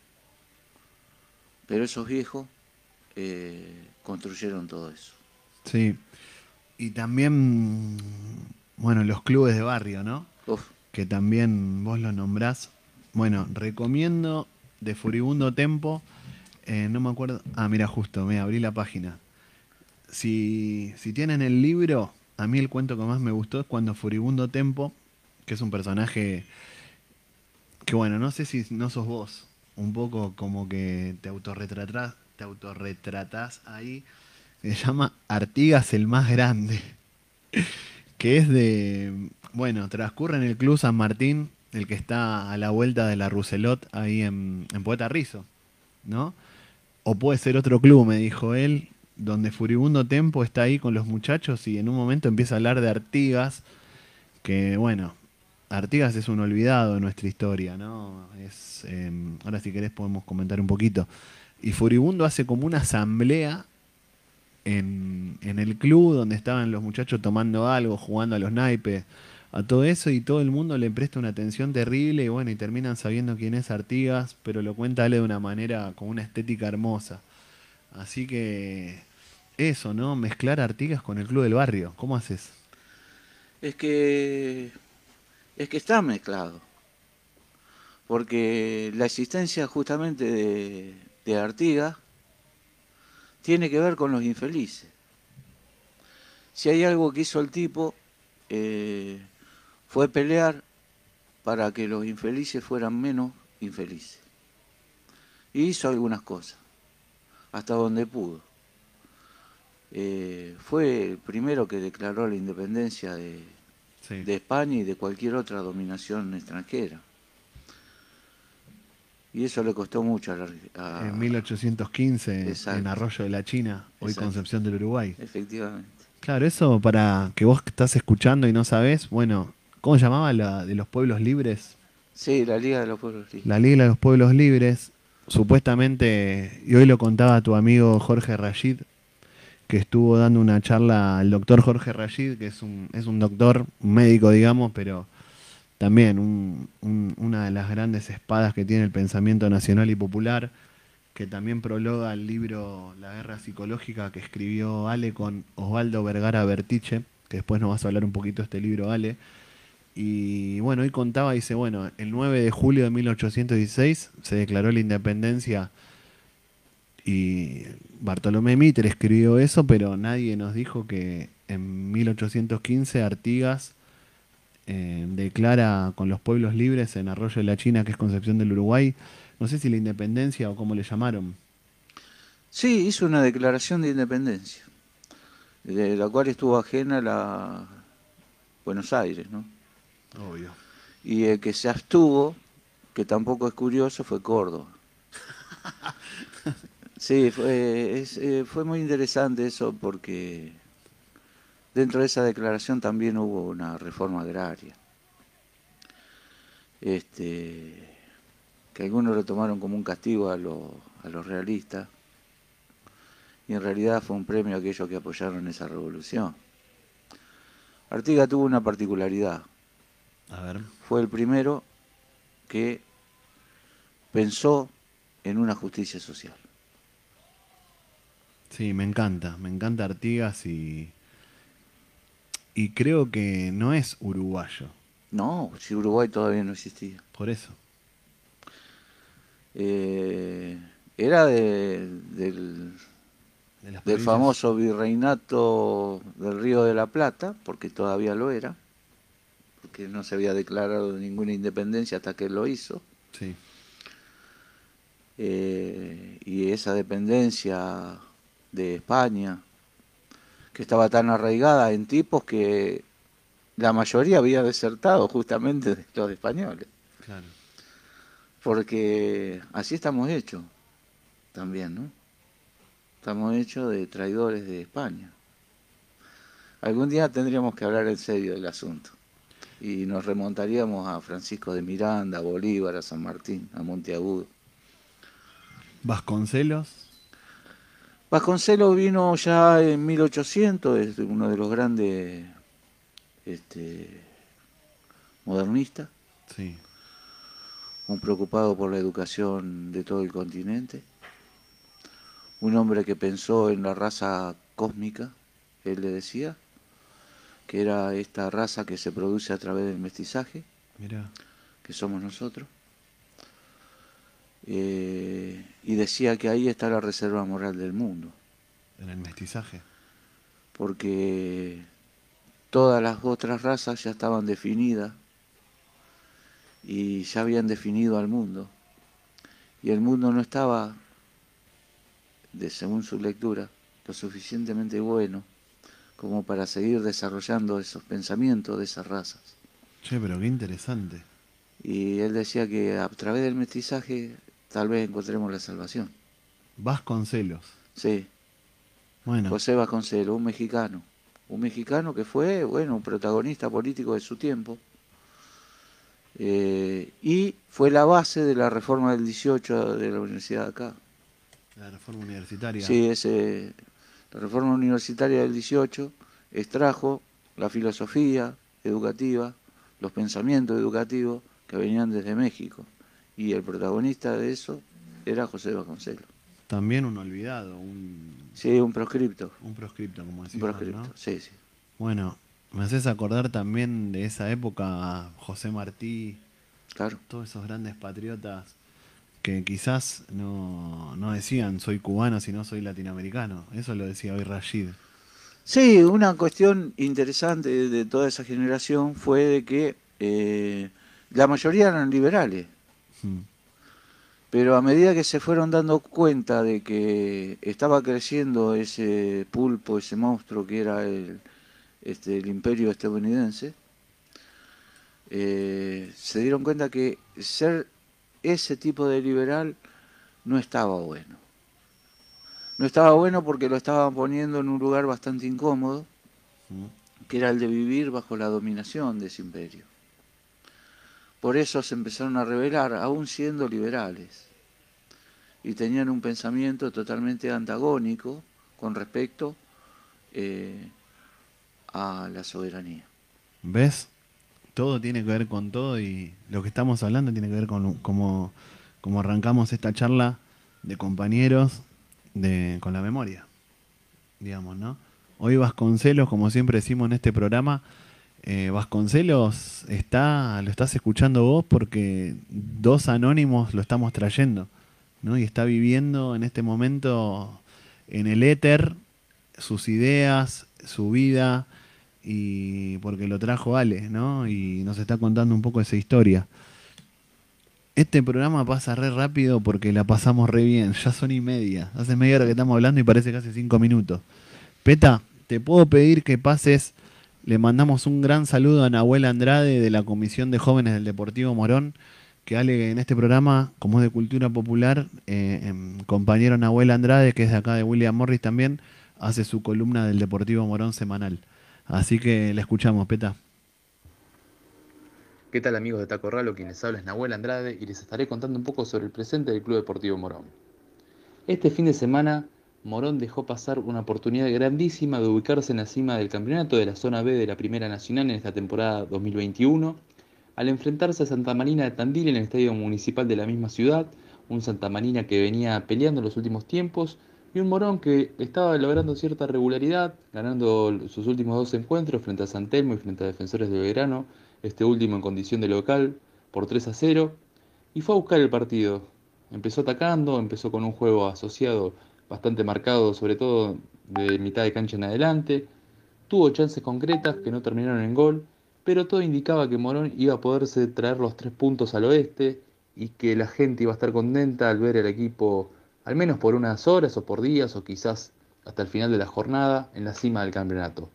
Pero esos viejos eh, construyeron todo eso. Sí. Y también, bueno, los clubes de barrio, ¿no? Uf. Que también vos los nombrás. Bueno, recomiendo de Furibundo Tempo. eh, no me acuerdo. Ah, mira, justo, me abrí la página. Si, si tienen el libro, a mí el cuento que más me gustó es cuando Furibundo Tempo, que es un personaje que, bueno, no sé si no sos vos, un poco como que te autorretratás, te autorretratás ahí. Se llama Artigas el más grande, (laughs) que es de, bueno, transcurre en el Club San Martín, el que está a la vuelta de la Rousselot, ahí en, en Poeta Rizo, ¿no? O puede ser otro club, me dijo él, donde Furibundo Tempo está ahí con los muchachos y en un momento empieza a hablar de Artigas, que bueno, Artigas es un olvidado de nuestra historia, ¿no? Es, eh, ahora si querés podemos comentar un poquito. Y Furibundo hace como una asamblea en, el club donde estaban los muchachos tomando algo, jugando a los naipes, a todo eso, y todo el mundo le presta una atención terrible, y bueno, y terminan sabiendo quién es Artigas, pero lo cuenta de una manera, con una estética hermosa. Así que eso, ¿no? Mezclar Artigas con el club del barrio. ¿Cómo haces? Es que es que está mezclado. Porque la existencia justamente de, Artigas tiene que ver con los infelices. Si hay algo que hizo el tipo, eh, fue pelear para que los infelices fueran menos infelices. Y hizo algunas cosas, hasta donde pudo. Eh, fue el primero que declaró la independencia de, de España y de cualquier otra dominación extranjera. Y eso le costó mucho a la, a- En 1815, Exacto. en Arroyo de la China, hoy Exacto. Concepción del Uruguay. Efectivamente. Claro, eso para que vos estás escuchando y no sabés, bueno, ¿cómo llamaba la de los pueblos libres? Sí, la Liga de los Pueblos Libres. La Liga de los Pueblos Libres, supuestamente, y hoy lo contaba tu amigo Jorge Rashid, que estuvo dando una charla al doctor Jorge Rashid, que es un, es un doctor, un médico, digamos, pero también un- un- una de las grandes espadas que tiene el pensamiento nacional y popular, que también prologa el libro La Guerra Psicológica que escribió Ale con Osvaldo Vergara Bertiche, que después nos vas a hablar un poquito de este libro, Ale. Y bueno, hoy contaba, dice, bueno, el 9 de julio de 1816 se declaró la independencia y Bartolomé Mitre escribió eso, pero nadie nos dijo que en 1815 Artigas eh, declara con los pueblos libres en Arroyo de la China, que es Concepción del Uruguay, no sé si la independencia o cómo le llamaron. Sí, hizo una declaración de independencia, de la cual estuvo ajena la Buenos Aires, ¿no? Obvio. Y el que se abstuvo, que tampoco es curioso, fue Córdoba. (laughs) Sí, fue, es, eh, fue muy interesante eso porque dentro de esa declaración también hubo una reforma agraria. Este, que algunos lo tomaron como un castigo a, los- a los realistas y en realidad fue un premio a aquellos que apoyaron esa revolución. Artigas tuvo una particularidad. A ver. Fue el primero que pensó en una justicia social. Sí, me encanta, me encanta Artigas y, y creo que no es uruguayo, No, si Uruguay todavía no existía. por eso. Eh, era de- del, De del famoso virreinato del Río de la Plata, porque todavía lo era, porque no se había declarado ninguna independencia hasta que lo hizo. Sí. Eh, y esa dependencia de España, que estaba tan arraigada en tipos que la mayoría había desertado justamente de los españoles, Claro. porque así estamos hechos también, ¿no? Estamos hechos de traidores de España. Algún día tendríamos que hablar en serio del asunto y nos remontaríamos a Francisco de Miranda, a Bolívar, a San Martín, a Monteagudo. Vasconcelos, Vasconcelos vino ya en 1800, es uno de los grandes este, modernistas, sí. un preocupado por la educación de todo el continente, un hombre que pensó en la raza cósmica, él le decía, que era esta raza que se produce a través del mestizaje, que somos nosotros, Eh, y decía que ahí está la reserva moral del mundo. en el mestizaje. porque todas las otras razas ya estaban definidas y ya habían definido al mundo. Y el mundo no estaba, de, según su lectura, lo suficientemente bueno como para seguir desarrollando esos pensamientos de esas razas. Che, pero qué interesante. Y él decía que a través del mestizaje tal vez encontremos la salvación. Vasconcelos. Sí. Bueno, José Vasconcelos, un mexicano. Un mexicano que fue, bueno, un protagonista político de su tiempo. Eh, y fue la base de la reforma del 18 de la universidad de acá. la reforma universitaria. Sí, ese, la reforma universitaria del 18 extrajo la filosofía educativa, los pensamientos educativos que venían desde México. Y el protagonista de eso era José Vasconcelos. También un olvidado, un, Sí, un proscripto. un proscripto, como decís Un proscripto, ¿no? sí, sí. Bueno, me haces acordar también de esa época a José Martí, Claro. todos esos grandes patriotas que quizás no, no decían soy cubano, sino soy latinoamericano. Eso lo decía hoy Rashid. Sí, una cuestión interesante de, toda esa generación fue de que eh, la mayoría eran liberales. Pero a medida que se fueron dando cuenta de que estaba creciendo ese pulpo, ese monstruo que era el, este, el imperio estadounidense, eh, se dieron cuenta que ser ese tipo de liberal no estaba bueno. No estaba bueno porque lo estaban poniendo en un lugar bastante incómodo, que era el de vivir bajo la dominación de ese imperio. Por eso se empezaron a rebelar, aún siendo liberales, y tenían un pensamiento totalmente antagónico con respecto eh, a la soberanía. ¿Ves? Todo tiene que ver con todo y lo que estamos hablando tiene que ver con cómo, cómo arrancamos esta charla de compañeros de, con la memoria, digamos, ¿no? Hoy Vasconcelos, como siempre decimos en este programa, eh, Vasconcelos está, lo estás escuchando vos porque dos anónimos lo estamos trayendo, ¿no? Y está viviendo en este momento en el éter sus ideas, su vida, y porque lo trajo Ale, ¿no? Y nos está contando un poco esa historia. Este programa pasa re rápido porque la pasamos re bien. Ya son y media. Hace media hora que estamos hablando y parece casi cinco minutos. Peta, te puedo pedir que pases. Le mandamos un gran saludo a Nahuel Andrade de la Comisión de Jóvenes del Deportivo Morón, que Ale en este programa, como es de cultura popular, eh, em, compañero Nahuel Andrade, que es de acá de William Morris también, hace su columna del Deportivo Morón semanal. Así que la escuchamos, Peta. ¿Qué tal amigos de Taco Ralo? Quienes habla es Nahuel Andrade y les estaré contando un poco sobre el presente del Club Deportivo Morón. Este fin de semana, Morón dejó pasar una oportunidad grandísima de ubicarse en la cima del campeonato de la zona B de la Primera Nacional en esta temporada 2021, al enfrentarse a Santa Marina de Tandil en el estadio municipal de la misma ciudad, un Santa Marina que venía peleando en los últimos tiempos y un Morón que estaba logrando cierta regularidad, ganando sus últimos dos encuentros frente a San Telmo y frente a Defensores de Belgrano, este último en condición de local, por 3 a 0, y fue a buscar el partido. Empezó atacando, empezó con un juego asociado bastante marcado, sobre todo de mitad de cancha en adelante, tuvo chances concretas que no terminaron en gol, pero todo indicaba que Morón iba a poderse traer los tres puntos al oeste y que la gente iba a estar contenta al ver el equipo, al menos por unas horas o por días o quizás hasta el final de la jornada, en la cima del campeonato.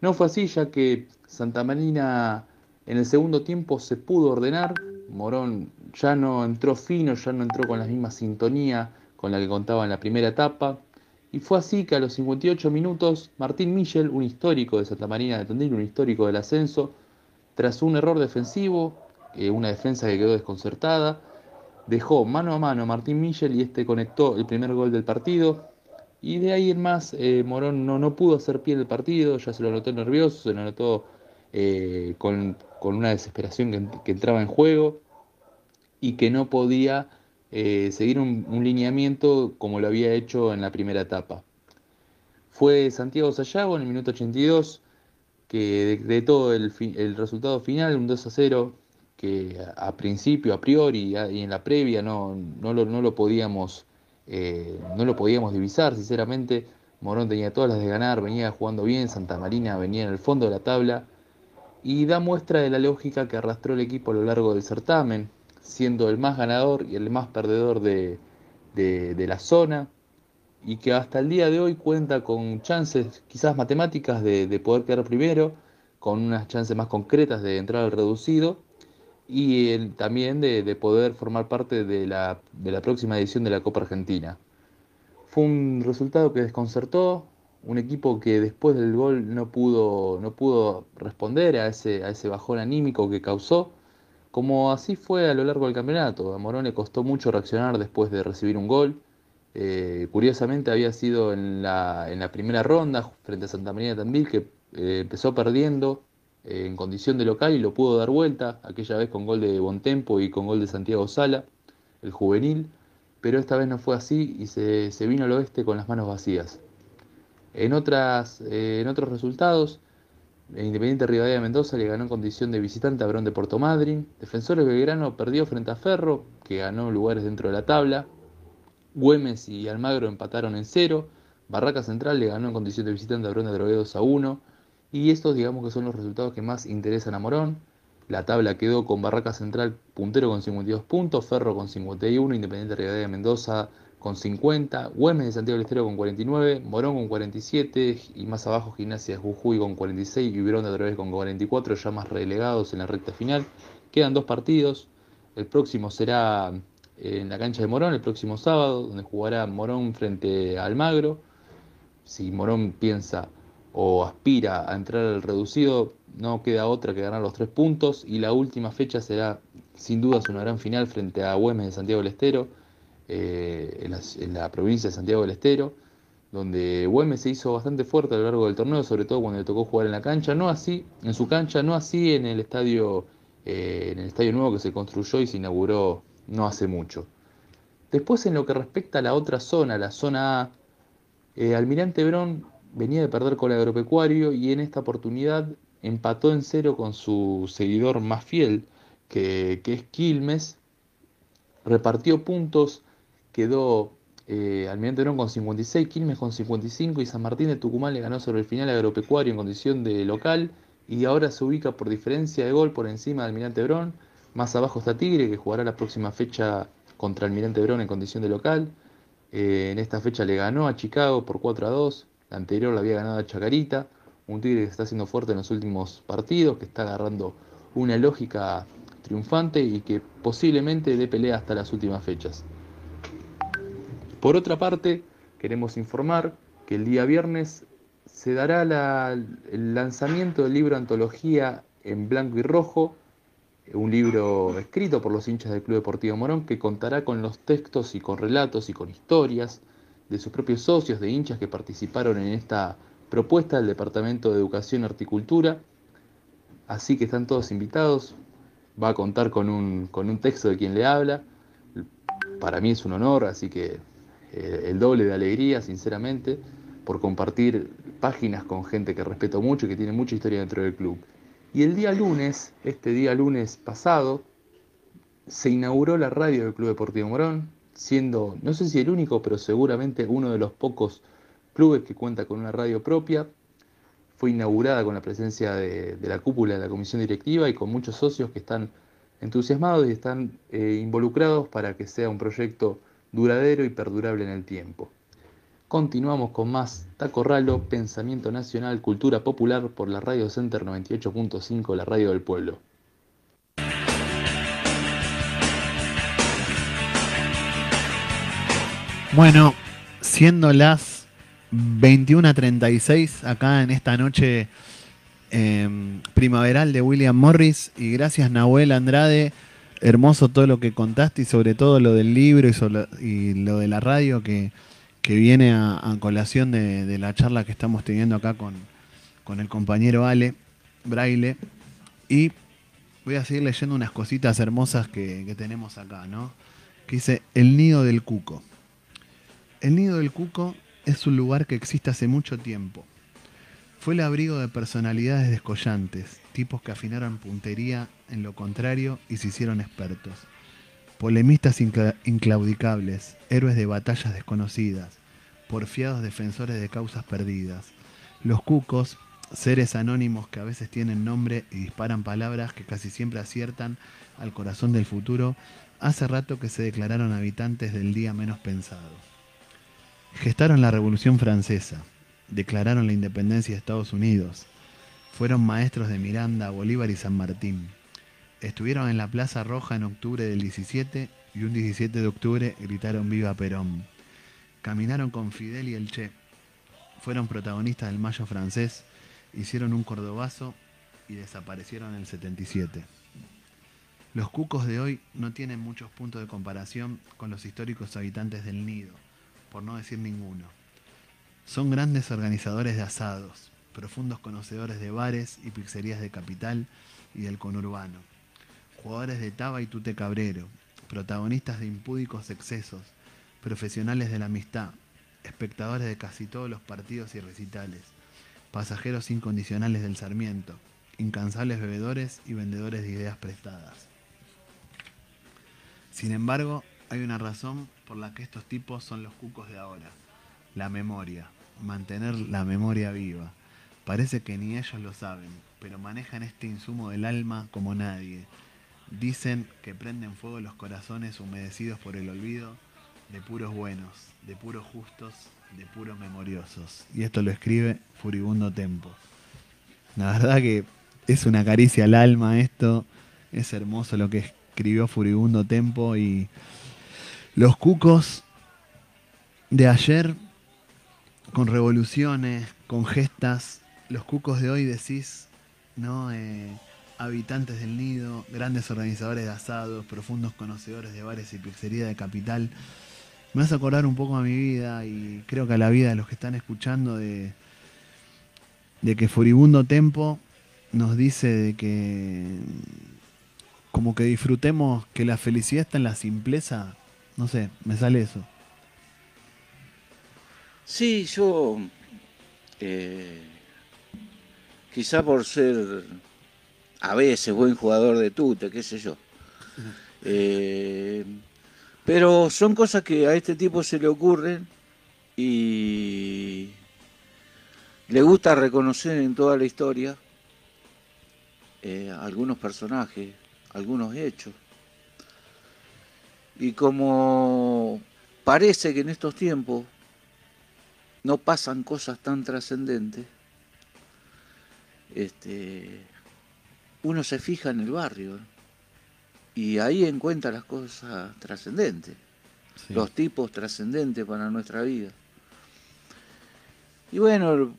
No fue así ya que Santa Marina en el segundo tiempo se pudo ordenar, Morón ya no entró fino, ya no entró con la misma sintonía con la que contaba en la primera etapa, y fue así que a los 58 minutos Martín Michel, un histórico de Santa Marina de Tandil, un histórico del ascenso, tras un error defensivo, eh, una defensa que quedó desconcertada, dejó mano a mano a Martín Michel y este conectó el primer gol del partido. Y de ahí en más, eh, Morón no, no pudo hacer pie del partido, ya se lo notó nervioso, se lo notó eh, con, con una desesperación que, entraba en juego y que no podía eh, seguir un, lineamiento como lo había hecho en la primera etapa. Fue Santiago Sayago en el minuto 82 que decretó el, el resultado final, un 2 a 0, que a, principio, a priori y en la previa no, no, lo, no lo podíamos eh, no lo podíamos divisar, sinceramente. Morón tenía todas las de ganar, venía jugando bien, Santa Marina venía en el fondo de la tabla y da muestra de la lógica que arrastró el equipo a lo largo del certamen, siendo el más ganador y el más perdedor de, la zona, y que hasta el día de hoy cuenta con chances quizás matemáticas de, poder quedar primero, con unas chances más concretas de entrar al reducido, y también de, poder formar parte de la, de la próxima edición de la Copa Argentina. Fue un resultado que desconcertó, un equipo que después del gol no pudo, no pudo responder a ese, a ese bajón anímico que causó, como así fue a lo largo del campeonato. A Morón le costó mucho reaccionar después de recibir un gol. Eh, curiosamente había sido en la, en primera ronda frente a Santa María Tambil que eh, empezó perdiendo eh, en condición de local y lo pudo dar vuelta, aquella vez con gol de Bontempo y con gol de Santiago Sala, el juvenil, pero esta vez no fue así y se, se vino al oeste con las manos vacías. En, otras, en otros resultados, Independiente Rivadavia de Mendoza le ganó en condición de visitante a Brón de Porto Madryn. Defensores Belgrano perdió frente a Ferro, que ganó lugares dentro de la tabla. Güemes y Almagro empataron en cero. Barraca Central le ganó en condición de visitante a Brón de Drogué 2 a 1. Y estos digamos que son los resultados que más interesan a Morón. La tabla quedó con Barraca Central puntero con 52 puntos, Ferro con 51, Independiente Rivadavia de Mendoza con 50, Güemes de Santiago del Estero con 49, Morón con 47 y más abajo Gimnasia de Jujuy con 46 y Verón de Otra con 44, ya más relegados en la recta final. Quedan dos partidos, el próximo será en la cancha de Morón, el próximo sábado, donde jugará Morón frente a Almagro. Si Morón piensa o aspira a entrar al reducido, no queda otra que ganar los tres puntos y la última fecha será sin dudas una gran final frente a Güemes de Santiago del Estero eh, en, la, provincia de Santiago del Estero, donde Güemes se hizo bastante fuerte a lo largo del torneo, sobre todo cuando le tocó jugar en la cancha, no así en su cancha, no así en el estadio, eh, en el estadio nuevo que se construyó y se inauguró no hace mucho. Después en lo que respecta a la otra zona, la zona A, eh, Almirante Brón venía de perder con el agropecuario y en esta oportunidad empató en cero con su seguidor más fiel, que, que es Quilmes, repartió puntos, quedó eh, Almirante Brown con 56, Quilmes con 55 y San Martín de Tucumán le ganó sobre el final agropecuario en condición de local y ahora se ubica por diferencia de gol por encima de Almirante Brown. Más abajo está Tigre que jugará la próxima fecha contra Almirante Brown en condición de local. Eh, en esta fecha le ganó a Chicago por 4 a 2. La anterior la había ganado a Chacarita. Un Tigre que está siendo fuerte en los últimos partidos, que está agarrando una lógica triunfante y que posiblemente dé pelea hasta las últimas fechas. Por otra parte, queremos informar que el día viernes se dará el lanzamiento del libro Antología en blanco y rojo, un libro escrito por los hinchas del Club Deportivo Morón que contará con los textos y con relatos y con historias de sus propios socios, de hinchas que participaron en esta propuesta del Departamento de Educación y Horticultura. Así que están todos invitados. Va a contar con un, con un texto de quien le habla. Para mí es un honor, así que eh, el doble de alegría, sinceramente, por compartir páginas con gente que respeto mucho y que tiene mucha historia dentro del club. Y el día lunes, este día lunes pasado, se inauguró la radio del Club Deportivo Morón, siendo, no sé si el único, pero seguramente uno de los pocos clubes que cuenta con una radio propia. Fue inaugurada con la presencia de, la cúpula de la comisión directiva y con muchos socios que están entusiasmados y están eh, involucrados para que sea un proyecto duradero y perdurable en el tiempo. Continuamos con más Taco Ralo, Pensamiento Nacional, Cultura Popular por la Radio Center 98.5, la radio del pueblo. Bueno, siendo las 21.36 acá en esta noche eh, primaveral de William Morris y gracias Nahuel Andrade, hermoso todo lo que contaste y sobre todo lo del libro y, lo de la radio que, que viene a, a colación de, de la charla que estamos teniendo acá con, con el compañero Ale Braille y voy a seguir leyendo unas cositas hermosas que, que tenemos acá, ¿no? Que dice El nido del cuco. El nido del cuco es un lugar que existe hace mucho tiempo. Fue el abrigo de personalidades descollantes, tipos que afinaron puntería en lo contrario y se hicieron expertos. Polemistas incla- inclaudicables, héroes de batallas desconocidas, porfiados defensores de causas perdidas. Los cucos, seres anónimos que a veces tienen nombre y disparan palabras que casi siempre aciertan al corazón del futuro, hace rato que se declararon habitantes del día menos pensado. Gestaron la Revolución Francesa, declararon la independencia de Estados Unidos, fueron maestros de Miranda, Bolívar y San Martín. Estuvieron en la Plaza Roja en octubre del 17 y un 17 de octubre gritaron Viva Perón. Caminaron con Fidel y el Che. Fueron protagonistas del Mayo francés, hicieron un cordobazo y desaparecieron en el 77. Los cucos de hoy no tienen muchos puntos de comparación con los históricos habitantes del nido, por no decir ninguno. Son grandes organizadores de asados, profundos conocedores de bares y pizzerías de capital y del conurbano, jugadores de taba y tute cabrero, protagonistas de impúdicos excesos, profesionales de la amistad, espectadores de casi todos los partidos y recitales, pasajeros incondicionales del Sarmiento, incansables bebedores y vendedores de ideas prestadas. Sin embargo, hay una razón por la que estos tipos son los cucos de ahora. La memoria. Mantener la memoria viva. Parece que ni ellos lo saben, pero manejan este insumo del alma como nadie. Dicen que prenden fuego los corazones humedecidos por el olvido de puros buenos, de puros justos, de puros memoriosos. Y esto lo escribe Furibundo Tempo. La verdad que es una caricia al alma esto. Es hermoso lo que escribió Furibundo Tempo y los cucos de ayer con revoluciones, con gestas, los cucos de hoy decís, ¿no? Eh, habitantes del nido, grandes organizadores de asados, profundos conocedores de bares y pizzería de capital. Me hace acordar un poco a mi vida y creo que a la vida de los que están escuchando de, de que Furibundo Tempo nos dice de que como que disfrutemos que la felicidad está en la simpleza. No sé, me sale eso. Sí, yo eh, quizá por ser a veces buen jugador de tute, qué sé yo. Eh, pero son cosas que a este tipo se le ocurren y le gusta reconocer en toda la historia eh, algunos personajes, algunos hechos. Y como parece que en estos tiempos no pasan cosas tan trascendentes, este, uno se fija en el barrio y ahí encuentra las cosas trascendentes, los tipos trascendentes para nuestra vida. Y bueno,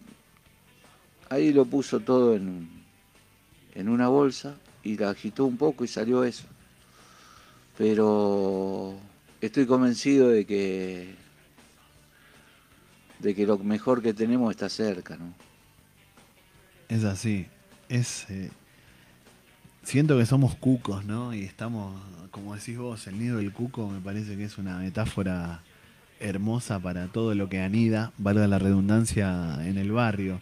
ahí lo puso todo en, en una bolsa y la agitó un poco y salió eso. Pero estoy convencido de que de que lo mejor que tenemos está cerca, ¿no? Es así. Es. eh, siento que somos cucos, ¿no? Y estamos, como decís vos, el nido del cuco me parece que es una metáfora hermosa para todo lo que anida, valga la redundancia, en el barrio.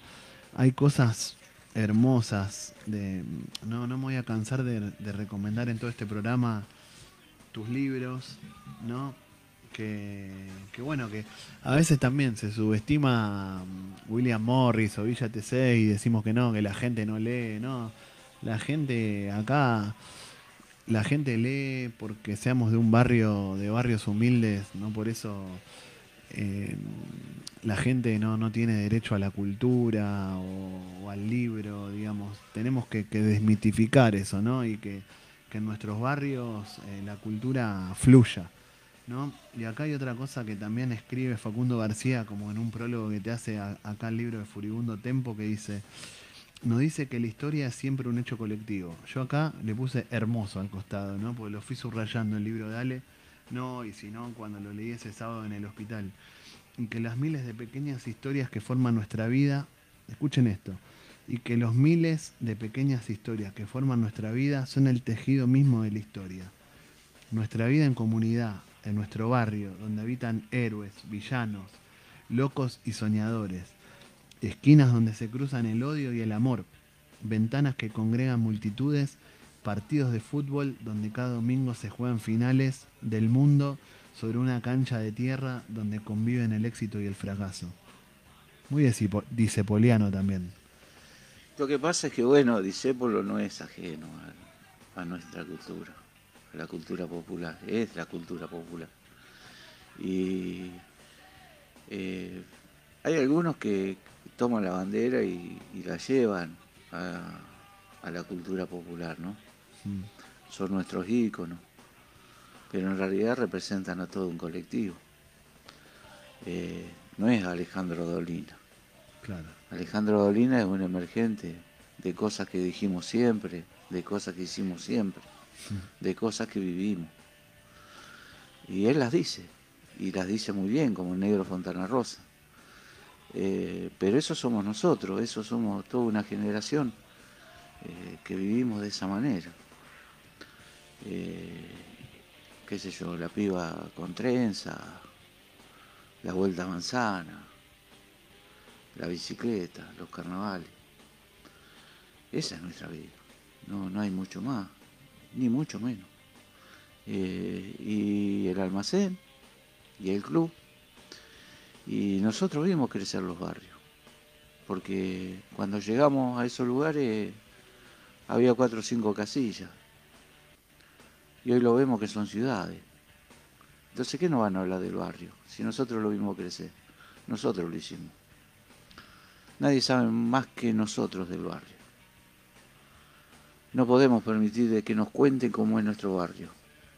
Hay cosas hermosas. De, no, no me voy a cansar de, de recomendar en todo este programa tus libros, ¿no? Que, bueno, que a veces también se subestima mm, William Morris o Villa TC y decimos que no, que la gente no lee, no. La gente acá, la gente lee porque seamos de un barrio, de barrios humildes, no por eso eh, la gente no, no tiene derecho a la cultura o, al libro, digamos. Tenemos que, que desmitificar eso, ¿no? Y que, que en nuestros barrios eh, la cultura fluya. ¿No? Y acá hay otra cosa que también escribe Facundo García, como en un prólogo que te hace acá el libro de Furibundo Tempo, que dice, nos dice que la historia es siempre un hecho colectivo. Yo acá le puse hermoso al costado, ¿no? Porque lo fui subrayando el libro de Ale, no, y si no, cuando lo leí ese sábado en el hospital. Y que las miles de pequeñas historias que forman nuestra vida, escuchen esto, y que los miles de pequeñas historias que forman nuestra vida son el tejido mismo de la historia. Nuestra vida en comunidad, en nuestro barrio, donde habitan héroes, villanos, locos y soñadores, esquinas donde se cruzan el odio y el amor, ventanas que congregan multitudes, partidos de fútbol donde cada domingo se juegan finales del mundo sobre una cancha de tierra donde conviven el éxito y el fracaso. Muy disepoliano también. Lo que pasa es que, bueno, Discépolo no es ajeno a, nuestra cultura, la cultura popular, es la cultura popular. Y eh, hay algunos que toman la bandera y, y la llevan a, a la cultura popular, ¿no? Mm. Son nuestros íconos, pero en realidad representan a todo un colectivo. Eh, no es Alejandro Dolina. Claro. Alejandro Dolina es un emergente de cosas que dijimos siempre, de cosas que hicimos siempre, de cosas que vivimos. Y él las dice, y las dice muy bien, como el negro Fontana Rosa. Eh, pero eso somos nosotros, eso somos toda una generación eh, que vivimos de esa manera. Eh, qué sé yo, la piba con trenza, la vuelta a manzana, la bicicleta, los carnavales. Esa es nuestra vida. No, no hay mucho más, ni mucho menos. Eh, y el almacén, y el club. Y nosotros vimos crecer los barrios. Porque cuando llegamos a esos lugares había cuatro o cinco casillas. Y hoy lo vemos que son ciudades. Entonces, ¿qué nos van a hablar del barrio? Si nosotros lo vimos crecer. Nosotros lo hicimos. Nadie sabe más que nosotros del barrio. No podemos permitir de que nos cuenten cómo es nuestro barrio.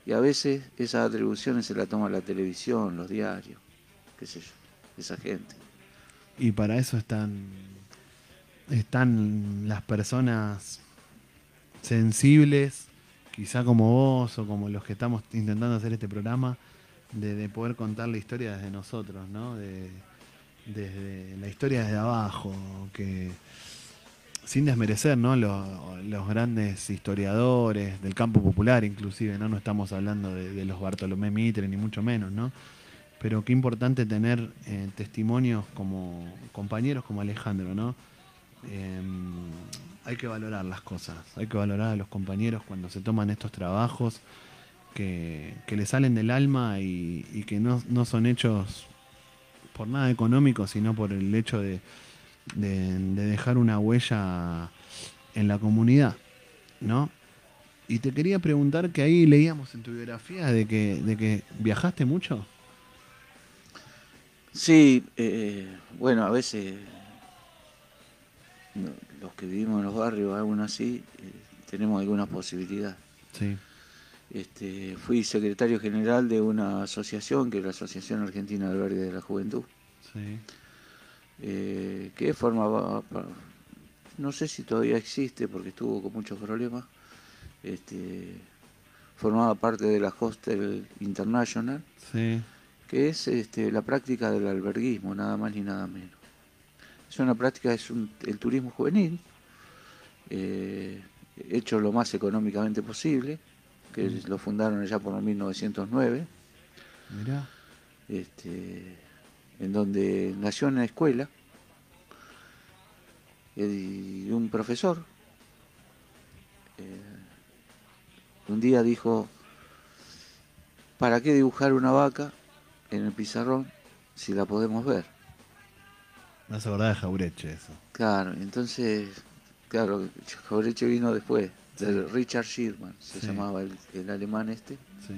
Y a veces esas atribuciones se las toma la televisión, los diarios, qué sé yo, esa gente. Y para eso están, están las personas sensibles, quizá como vos o como los que estamos intentando hacer este programa, de, de poder contar la historia desde nosotros, ¿no? De, desde la historia desde abajo, que sin desmerecer, ¿no? Los, grandes historiadores del campo popular, inclusive, ¿no? No estamos hablando de, los Bartolomé Mitre, ni mucho menos, ¿no? Pero qué importante tener eh, testimonios como compañeros como Alejandro, ¿no? eh, hay que valorar las cosas, hay que valorar a los compañeros cuando se toman estos trabajos que, que le salen del alma y, y que no, no son hechos por nada económico, sino por el hecho de, de- de dejar una huella en la comunidad, ¿no? Y te quería preguntar que ahí leíamos en tu biografía de que, de que viajaste mucho. Sí, eh, bueno, a veces los que vivimos en los barrios, aún así, eh, tenemos alguna posibilidad. Sí. Este, fui secretario general de una asociación, que es la Asociación Argentina Verde de la Juventud, Sí. Eh, que formaba, no sé si todavía existe porque estuvo con muchos problemas, este, formaba parte de la Hostel International, Sí. que es este, la práctica del alberguismo, nada más ni nada menos. Es una práctica, es un- el turismo juvenil, eh, hecho lo más económicamente posible, que Mm. lo fundaron allá por el 1909, Mirá. este, en donde nació una escuela y un profesor eh, un día dijo, ¿para qué dibujar una vaca en el pizarrón si la podemos ver? Me hace acordar de Jaureche eso. Claro, entonces, claro, Jaureche vino después, de Richard Sherman, se Sí. llamaba el, el alemán este, Sí.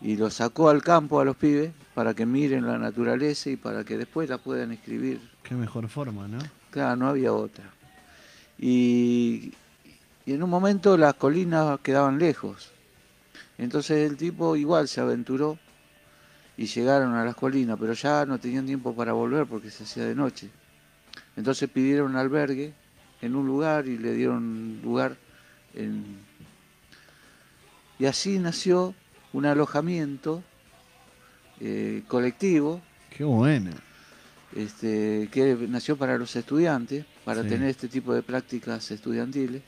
Y lo sacó al campo a los pibes para que miren la naturaleza y para que después la puedan escribir. Qué mejor forma, ¿no? Claro, no había otra. Y, y en un momento las colinas quedaban lejos. Entonces el tipo igual se aventuró y llegaron a las colinas, pero ya no tenían tiempo para volver porque se hacía de noche. Entonces pidieron albergue en un lugar y le dieron lugar en... Y así nació un alojamiento eh, colectivo Qué bueno. este, que nació para los estudiantes, para Sí. tener este tipo de prácticas estudiantiles.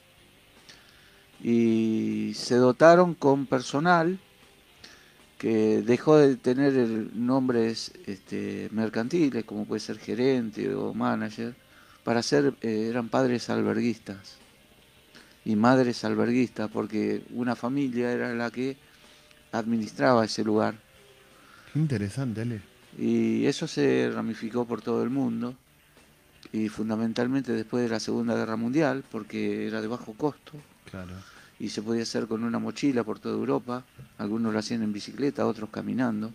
Y se dotaron con personal que dejó de tener nombres este, mercantiles, como puede ser gerente o manager, para ser, eh, eran padres alberguistas y madres alberguistas, porque una familia era la que administraba ese lugar. Qué interesante, Ale. Y eso se ramificó por todo el mundo y fundamentalmente después de la Segunda Guerra Mundial, porque era de bajo costo Claro. y se podía hacer con una mochila por toda Europa, algunos lo hacían en bicicleta, otros caminando.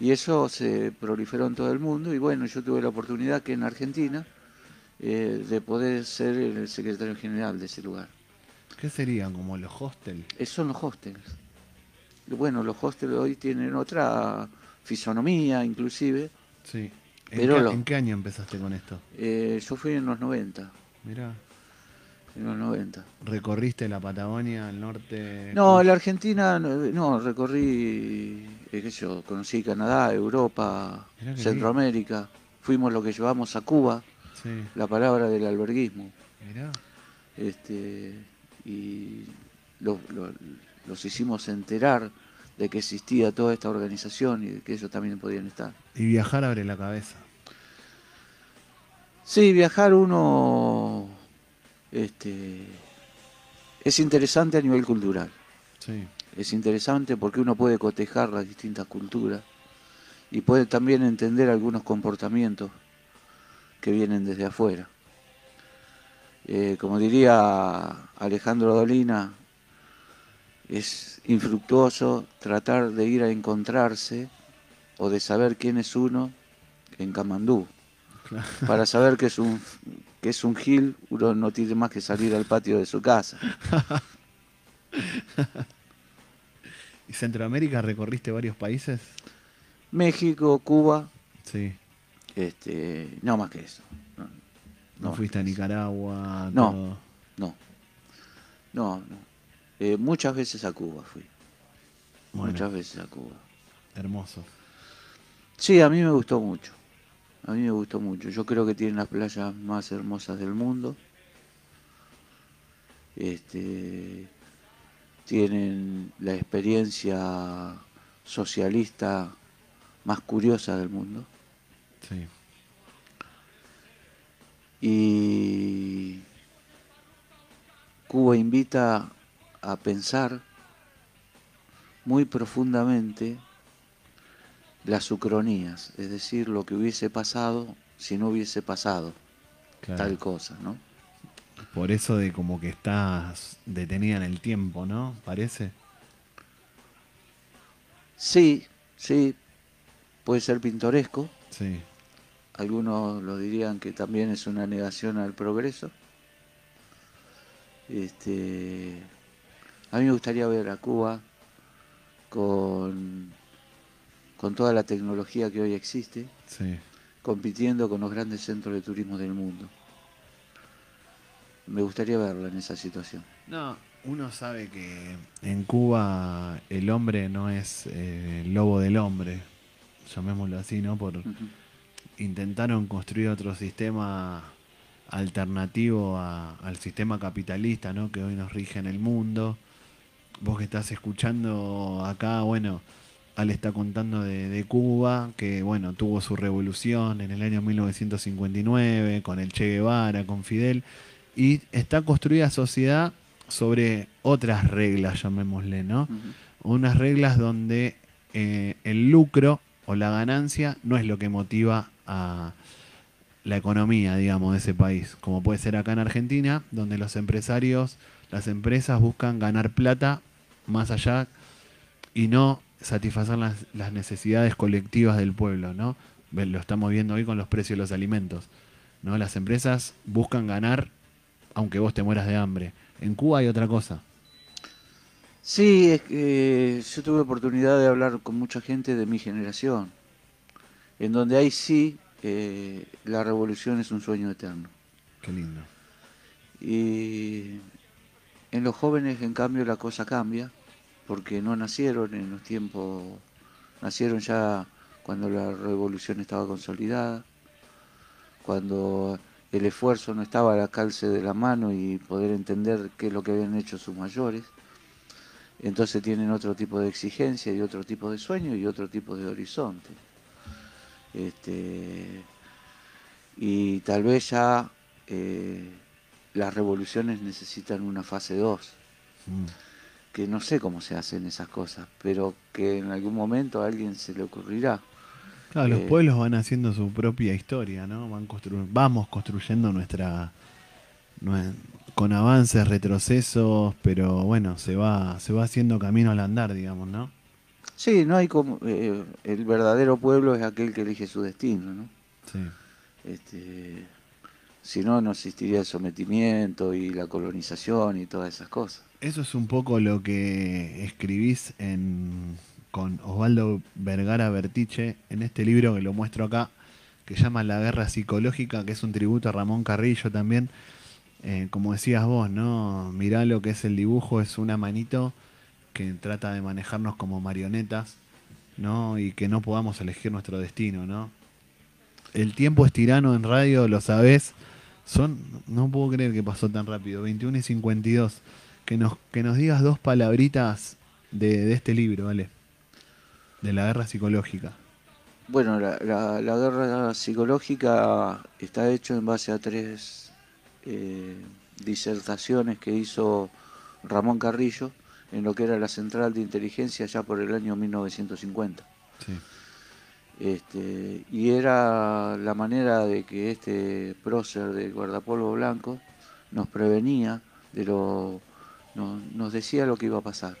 Y eso se proliferó en todo el mundo y bueno, yo tuve la oportunidad que en Argentina eh, de poder ser el secretario general de ese lugar. ¿Qué serían como los hostels? Esos son los hostels. Bueno, los hostels hoy tienen otra fisonomía inclusive. Sí. ¿En, Pero qué, en qué año empezaste con esto? Eh, yo fui en los 90. Mirá. En los 90. ¿Recorriste la Patagonia, el norte? No, la Argentina no, no, recorrí, eh, qué sé yo, conocí Canadá, Europa, Centroamérica. Fuimos lo que llevamos a Cuba, Sí. la palabra del alberguismo. Mirá. Este, y lo- lo- los hicimos enterar de que existía toda esta organización y de que ellos también podían estar. Y viajar abre la cabeza. Sí, viajar uno este, es interesante a nivel cultural. Sí. Es interesante porque uno puede cotejar las distintas culturas y puede también entender algunos comportamientos que vienen desde afuera. Eh, como diría Alejandro Dolina, es infructuoso tratar de ir a encontrarse o de saber quién es uno en Camandú. Claro. Para saber que es un que es un gil, uno no tiene más que salir al patio de su casa. (laughs) ¿Y Centroamérica recorriste varios países? México, Cuba, Sí. este, no más que eso. No, ¿No, no, fuiste a Nicaragua? No, no, no. Eh, muchas veces a Cuba fui. Bueno. Muchas veces a Cuba. Hermoso. Sí, a mí me gustó mucho. A mí me gustó mucho. Yo creo que tienen las playas más hermosas del mundo. Este, tienen la experiencia socialista más curiosa del mundo. Sí. Y Cuba invita a pensar muy profundamente las ucronías, es decir, lo que hubiese pasado si no hubiese pasado Claro. tal cosa, ¿no? Por eso de como que estás detenida en el tiempo, ¿no? Parece. Sí, sí, puede ser pintoresco. Sí. Algunos lo dirían que también es una negación al progreso. Este, a mí me gustaría ver a Cuba con, con toda la tecnología que hoy existe, Sí. compitiendo con los grandes centros de turismo del mundo. Me gustaría verla en esa situación. No, uno sabe que en Cuba el hombre no es eh, el lobo del hombre, llamémoslo así, ¿no? Por intentaron construir otro sistema alternativo a- al sistema capitalista, ¿no? Que hoy nos rige en el mundo. Vos que estás escuchando acá, bueno, Ale está contando de, de Cuba, que bueno, tuvo su revolución en el año 1959 con el Che Guevara, con Fidel, y está construida sociedad sobre otras reglas, llamémosle, ¿no? Unas reglas donde eh, el lucro o la ganancia no es lo que motiva a la economía, digamos, de ese país, como puede ser acá en Argentina, donde los empresarios, las empresas buscan ganar plata más allá y no satisfacer las, las necesidades colectivas del pueblo, ¿no? Lo estamos viendo hoy con los precios de los alimentos, ¿no? Las empresas buscan ganar aunque vos te mueras de hambre. En Cuba hay otra cosa. Sí, es que yo tuve oportunidad de hablar con mucha gente de mi generación, en donde ahí sí eh, la revolución es un sueño eterno. Qué lindo. Y en los jóvenes, en cambio, la cosa cambia, porque no nacieron en los tiempos, nacieron ya cuando la revolución estaba consolidada, cuando el esfuerzo no estaba al alcance de la mano y poder entender qué es lo que habían hecho sus mayores. Entonces tienen otro tipo de exigencia y otro tipo de sueño y otro tipo de horizonte. Este, y tal vez ya eh, las revoluciones necesitan una fase 2, que no sé cómo se hacen esas cosas, pero que en algún momento a alguien se le ocurrirá. Claro, los Eh, pueblos van haciendo su propia historia, ¿no? Van constru- vamos construyendo nuestra nue- con avances, retrocesos, pero bueno, se va se va haciendo camino al andar, digamos, ¿no? Sí, no hay como eh, el verdadero pueblo es aquel que elige su destino, ¿no? Sí. Este, si no, no existiría el sometimiento y la colonización y todas esas cosas. Eso es un poco lo que escribís en, con Osvaldo Vergara Bertiche en este libro que lo muestro acá, que llama La Guerra Psicológica, que es un tributo a Ramón Carrillo también. Eh, como decías vos, ¿no? Mirá lo que es el dibujo, es una manito que trata de manejarnos como marionetas, ¿no? Y que no podamos elegir nuestro destino, ¿no? El tiempo es tirano en radio, lo sabés. Son, no puedo creer que pasó tan rápido, 21 y 52. Que nos, que nos digas dos palabritas de, de este libro, ¿vale? De la guerra psicológica. Bueno, la, la- la guerra psicológica está hecho en base a tres eh, disertaciones que hizo Ramón Carrillo en lo que era la central de inteligencia ya por el año 1950. Sí. Este, y era la manera de que este prócer del guardapolvo blanco nos prevenía de lo, no- nos decía lo que iba a pasar.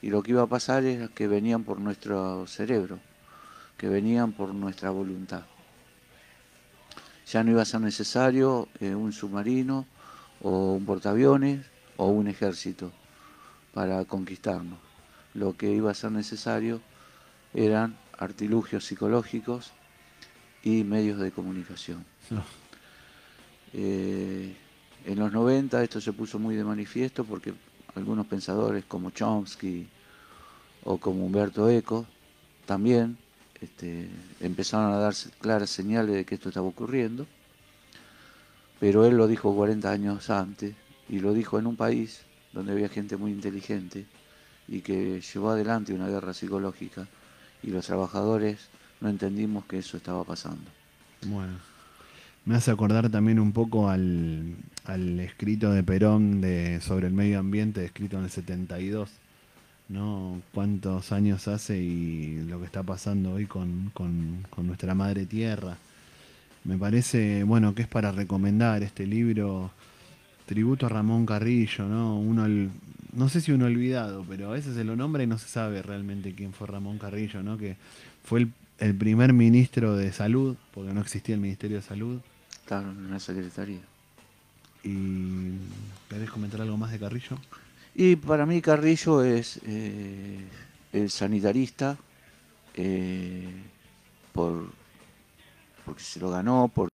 Y lo que iba a pasar es que venían por nuestro cerebro, que venían por nuestra voluntad. Ya no iba a ser necesario eh, un submarino o un portaaviones o un ejército para conquistarnos. Lo que iba a ser necesario eran artilugios psicológicos y medios de comunicación. No. Eh, en los 90 esto se puso muy de manifiesto porque algunos pensadores como Chomsky o como Humberto Eco también este, empezaron a dar claras señales de que esto estaba ocurriendo, pero él lo dijo 40 años antes y lo dijo en un país donde había gente muy inteligente y que llevó adelante una guerra psicológica y los trabajadores no entendimos que eso estaba pasando. Bueno. Me hace acordar también un poco al, al escrito de Perón de, sobre el medio ambiente, escrito en el 72, ¿no? Cuántos años hace y lo que está pasando hoy con, con- con nuestra madre tierra. Me parece, bueno, que es para recomendar este libro, Tributo a Ramón Carrillo, ¿no? Uno, ol- no sé si uno olvidado, pero a veces se lo nombra y no se sabe realmente quién fue Ramón Carrillo, ¿no? Que fue el, el primer ministro de salud, porque no existía el Ministerio de Salud. Claro, en una secretaría. ¿Y querés comentar algo más de Carrillo? Y para mí Carrillo es eh, el sanitarista eh, por porque se lo ganó, por